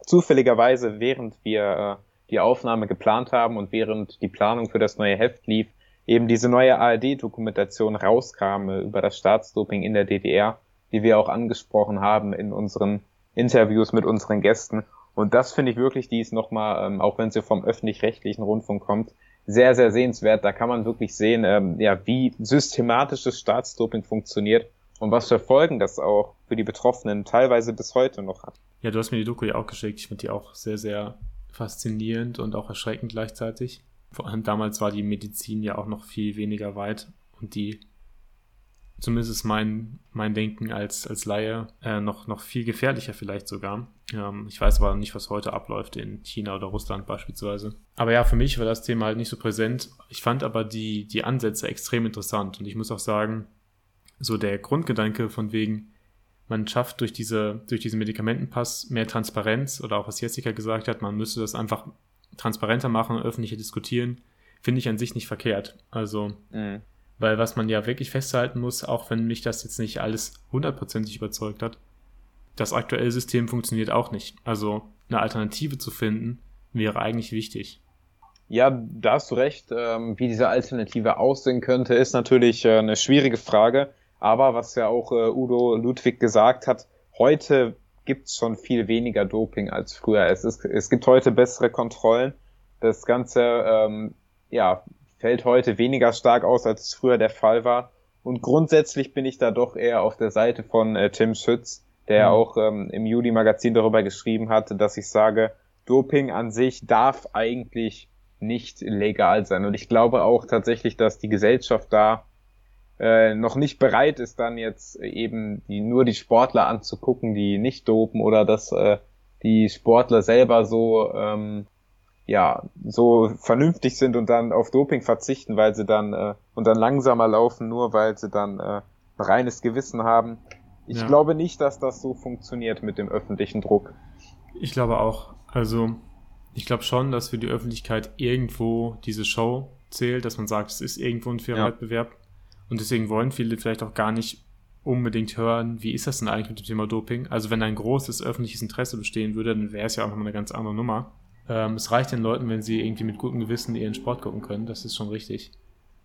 zufälligerweise, während wir äh, die Aufnahme geplant haben und während die Planung für das neue Heft lief, eben diese neue ARD-Dokumentation rauskam äh, über das Staatsdoping in der DDR, die wir auch angesprochen haben in unseren Interviews mit unseren Gästen. Und das finde ich wirklich, die ist nochmal, ähm, auch wenn sie vom öffentlich-rechtlichen Rundfunk kommt, sehr, sehr sehenswert. Da kann man wirklich sehen, ähm, ja, wie systematisches Staatsdoping funktioniert und was für Folgen das auch für die Betroffenen teilweise bis heute noch hat. Ja, du hast mir die Doku ja auch geschickt. Ich finde die auch sehr, sehr faszinierend und auch erschreckend gleichzeitig. Vor allem damals war die Medizin ja auch noch viel weniger weit und die, zumindest mein, mein Denken als, als Laie, äh, noch, noch viel gefährlicher vielleicht sogar. Ähm, ich weiß aber nicht, was heute abläuft in China oder Russland beispielsweise. Aber ja, für mich war das Thema halt nicht so präsent. Ich fand aber die, die Ansätze extrem interessant und ich muss auch sagen, so der Grundgedanke von wegen, man schafft durch diese, durch diesen Medikamentenpass mehr Transparenz oder auch was Jessica gesagt hat, man müsste das einfach transparenter machen, öffentlicher diskutieren, finde ich an sich nicht verkehrt. Also, mhm. weil was man ja wirklich festhalten muss, auch wenn mich das jetzt nicht alles hundertprozentig überzeugt hat, das aktuelle System funktioniert auch nicht. Also eine Alternative zu finden, wäre eigentlich wichtig. Ja, da hast du recht. Ähm, wie diese Alternative aussehen könnte, ist natürlich äh, eine schwierige Frage. Aber was ja auch äh, Udo Ludwig gesagt hat, heute gibt es schon viel weniger Doping als früher. Es, ist, es gibt heute bessere Kontrollen. Das Ganze ähm, ja, fällt heute weniger stark aus, als es früher der Fall war. Und grundsätzlich bin ich da doch eher auf der Seite von äh, Tim Schütz, der mhm. auch ähm, im Juli-Magazin darüber geschrieben hatte, dass ich sage, Doping an sich darf eigentlich nicht legal sein. Und ich glaube auch tatsächlich, dass die Gesellschaft da äh, noch nicht bereit ist, dann jetzt eben die, nur die Sportler anzugucken, die nicht dopen oder dass äh, die Sportler selber so ähm, ja so vernünftig sind und dann auf Doping verzichten, weil sie dann äh, und dann langsamer laufen, nur weil sie dann äh, ein reines Gewissen haben. Ich ja. glaube nicht, dass das so funktioniert mit dem öffentlichen Druck. Ich glaube auch. Also ich glaube schon, dass für die Öffentlichkeit irgendwo diese Show zählt, dass man sagt, es ist irgendwo ein fairer ja. Wettbewerb. Und deswegen wollen viele vielleicht auch gar nicht unbedingt hören, wie ist das denn eigentlich mit dem Thema Doping? Also wenn ein großes öffentliches Interesse bestehen würde, dann wäre es ja auch nochmal eine ganz andere Nummer. Ähm, es reicht den Leuten, wenn sie irgendwie mit gutem Gewissen ihren Sport gucken können, das ist schon richtig.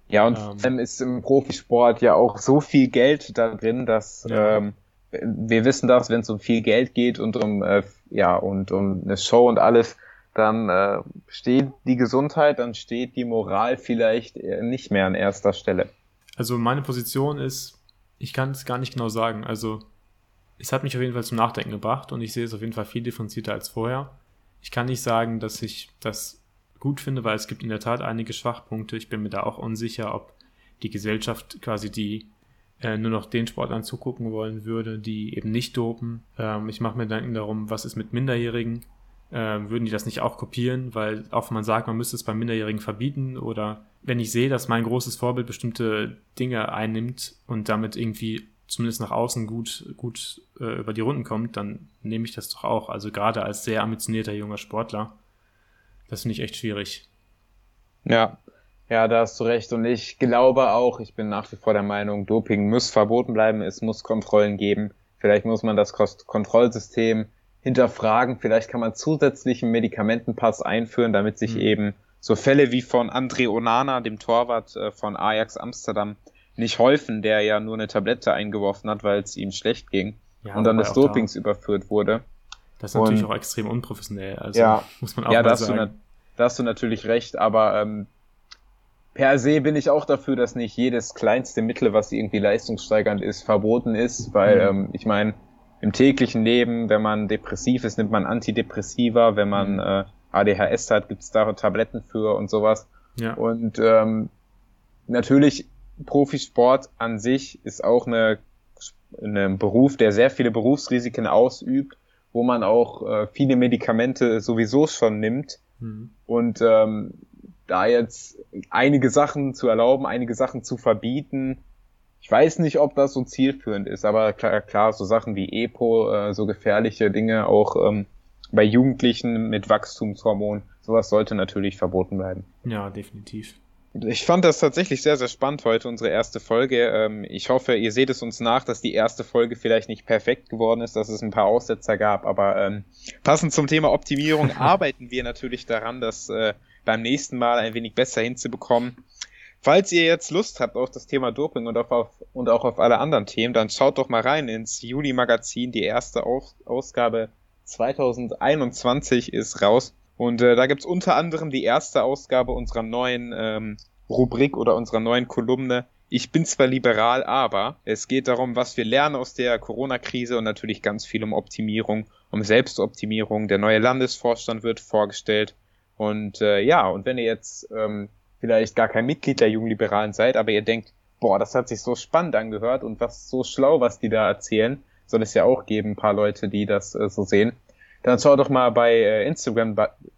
Ja, und ähm, vor ist im Profisport ja auch so viel Geld da drin, dass ja. ähm, wir wissen das, wenn es um viel Geld geht und um äh, ja und um eine Show und alles, dann äh, steht die Gesundheit, dann steht die Moral vielleicht nicht mehr an erster Stelle. Also meine Position ist, ich kann es gar nicht genau sagen. Also es hat mich auf jeden Fall zum Nachdenken gebracht und ich sehe es auf jeden Fall viel differenzierter als vorher. Ich kann nicht sagen, dass ich das gut finde, weil es gibt in der Tat einige Schwachpunkte. Ich bin mir da auch unsicher, ob die Gesellschaft quasi die äh, nur noch den Sportlern zugucken wollen würde, die eben nicht dopen. Ähm, ich mache mir Gedanken darum, was ist mit Minderjährigen? Äh, würden die das nicht auch kopieren? Weil auch man sagt, man müsste es bei Minderjährigen verbieten oder wenn ich sehe, dass mein großes Vorbild bestimmte Dinge einnimmt und damit irgendwie zumindest nach außen gut, gut äh, über die Runden kommt, dann nehme ich das doch auch. Also gerade als sehr ambitionierter junger Sportler. Das finde ich echt schwierig. Ja, ja, da hast du recht. Und ich glaube auch, ich bin nach wie vor der Meinung, Doping muss verboten bleiben, es muss Kontrollen geben. Vielleicht muss man das Kontrollsystem hinterfragen. Vielleicht kann man zusätzlichen Medikamentenpass einführen, damit sich mhm. eben so Fälle wie von André Onana, dem Torwart äh, von Ajax Amsterdam, nicht häufen, der ja nur eine Tablette eingeworfen hat, weil es ihm schlecht ging ja, und dann des Dopings da, überführt wurde. Das ist natürlich und, auch extrem unprofessionell. Also ja, muss man auch ja, mal da sagen. Du, da hast du natürlich recht, aber ähm, per se bin ich auch dafür, dass nicht jedes kleinste Mittel, was irgendwie leistungssteigernd ist, verboten ist, weil mhm. ähm, ich meine, im täglichen Leben, wenn man depressiv ist, nimmt man Antidepressiva, wenn man mhm. äh, ADHS hat, gibt es da Tabletten für und sowas. Ja. Und ähm, natürlich Profisport an sich ist auch eine, ein Beruf, der sehr viele Berufsrisiken ausübt, wo man auch äh, viele Medikamente sowieso schon nimmt. Mhm. Und ähm, da jetzt einige Sachen zu erlauben, einige Sachen zu verbieten, ich weiß nicht, ob das so zielführend ist, aber klar, klar so Sachen wie EPO, äh, so gefährliche Dinge auch ähm, bei Jugendlichen mit Wachstumshormon, sowas sollte natürlich verboten bleiben. Ja, definitiv. Ich fand das tatsächlich sehr, sehr spannend heute, unsere erste Folge. Ähm, ich hoffe, ihr seht es uns nach, dass die erste Folge vielleicht nicht perfekt geworden ist, dass es ein paar Aussetzer gab, aber ähm, passend zum Thema Optimierung arbeiten wir natürlich daran, das äh, beim nächsten Mal ein wenig besser hinzubekommen. Falls ihr jetzt Lust habt auf das Thema Doping und, auf, auf, und auch auf alle anderen Themen, dann schaut doch mal rein ins Juli-Magazin. Die erste Aus Ausgabe 2021 ist raus. Und äh, da gibt's unter anderem die erste Ausgabe unserer neuen ähm, Rubrik oder unserer neuen Kolumne. Ich bin zwar liberal, aber es geht darum, was wir lernen aus der Corona-Krise und natürlich ganz viel um Optimierung, um Selbstoptimierung. Der neue Landesvorstand wird vorgestellt. Und äh, ja, und wenn ihr jetzt ähm, vielleicht gar kein Mitglied der Jungliberalen seid, aber ihr denkt, boah, das hat sich so spannend angehört und was so schlau, was die da erzählen, soll es ja auch geben, ein paar Leute, die das äh, so sehen dann schau doch mal bei äh, Instagram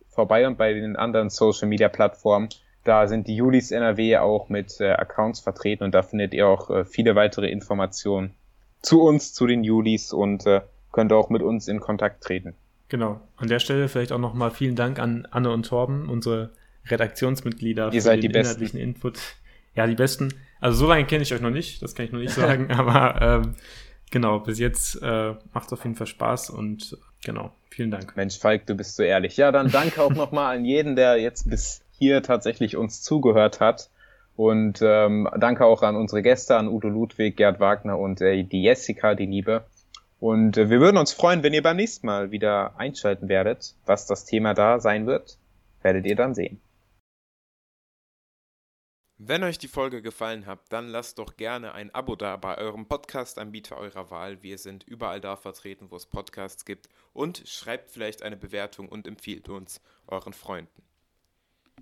vorbei und bei den anderen Social Media Plattformen. Da sind die Julis NRW auch mit äh, Accounts vertreten und da findet ihr auch äh, viele weitere Informationen zu uns, zu den Julis und äh, könnt auch mit uns in Kontakt treten. Genau. An der Stelle vielleicht auch nochmal vielen Dank an Anne und Torben, unsere Redaktionsmitglieder, ihr seid die besten. Input. Ja, die besten. Also so lange kenne ich euch noch nicht, das kann ich noch nicht sagen, aber ähm, genau, bis jetzt äh, macht es auf jeden Fall Spaß und genau. Vielen Dank. Mensch, Falk, du bist so ehrlich. Ja, dann danke auch nochmal an jeden, der jetzt bis hier tatsächlich uns zugehört hat. Und ähm, danke auch an unsere Gäste, an Udo Ludwig, Gerd Wagner und äh, die Jessica, die Liebe. Und äh, wir würden uns freuen, wenn ihr beim nächsten Mal wieder einschalten werdet. Was das Thema da sein wird, werdet ihr dann sehen. Wenn euch die Folge gefallen hat, dann lasst doch gerne ein Abo da bei eurem Podcast-Anbieter eurer Wahl. Wir sind überall da vertreten, wo es Podcasts gibt. Und schreibt vielleicht eine Bewertung und empfiehlt uns euren Freunden.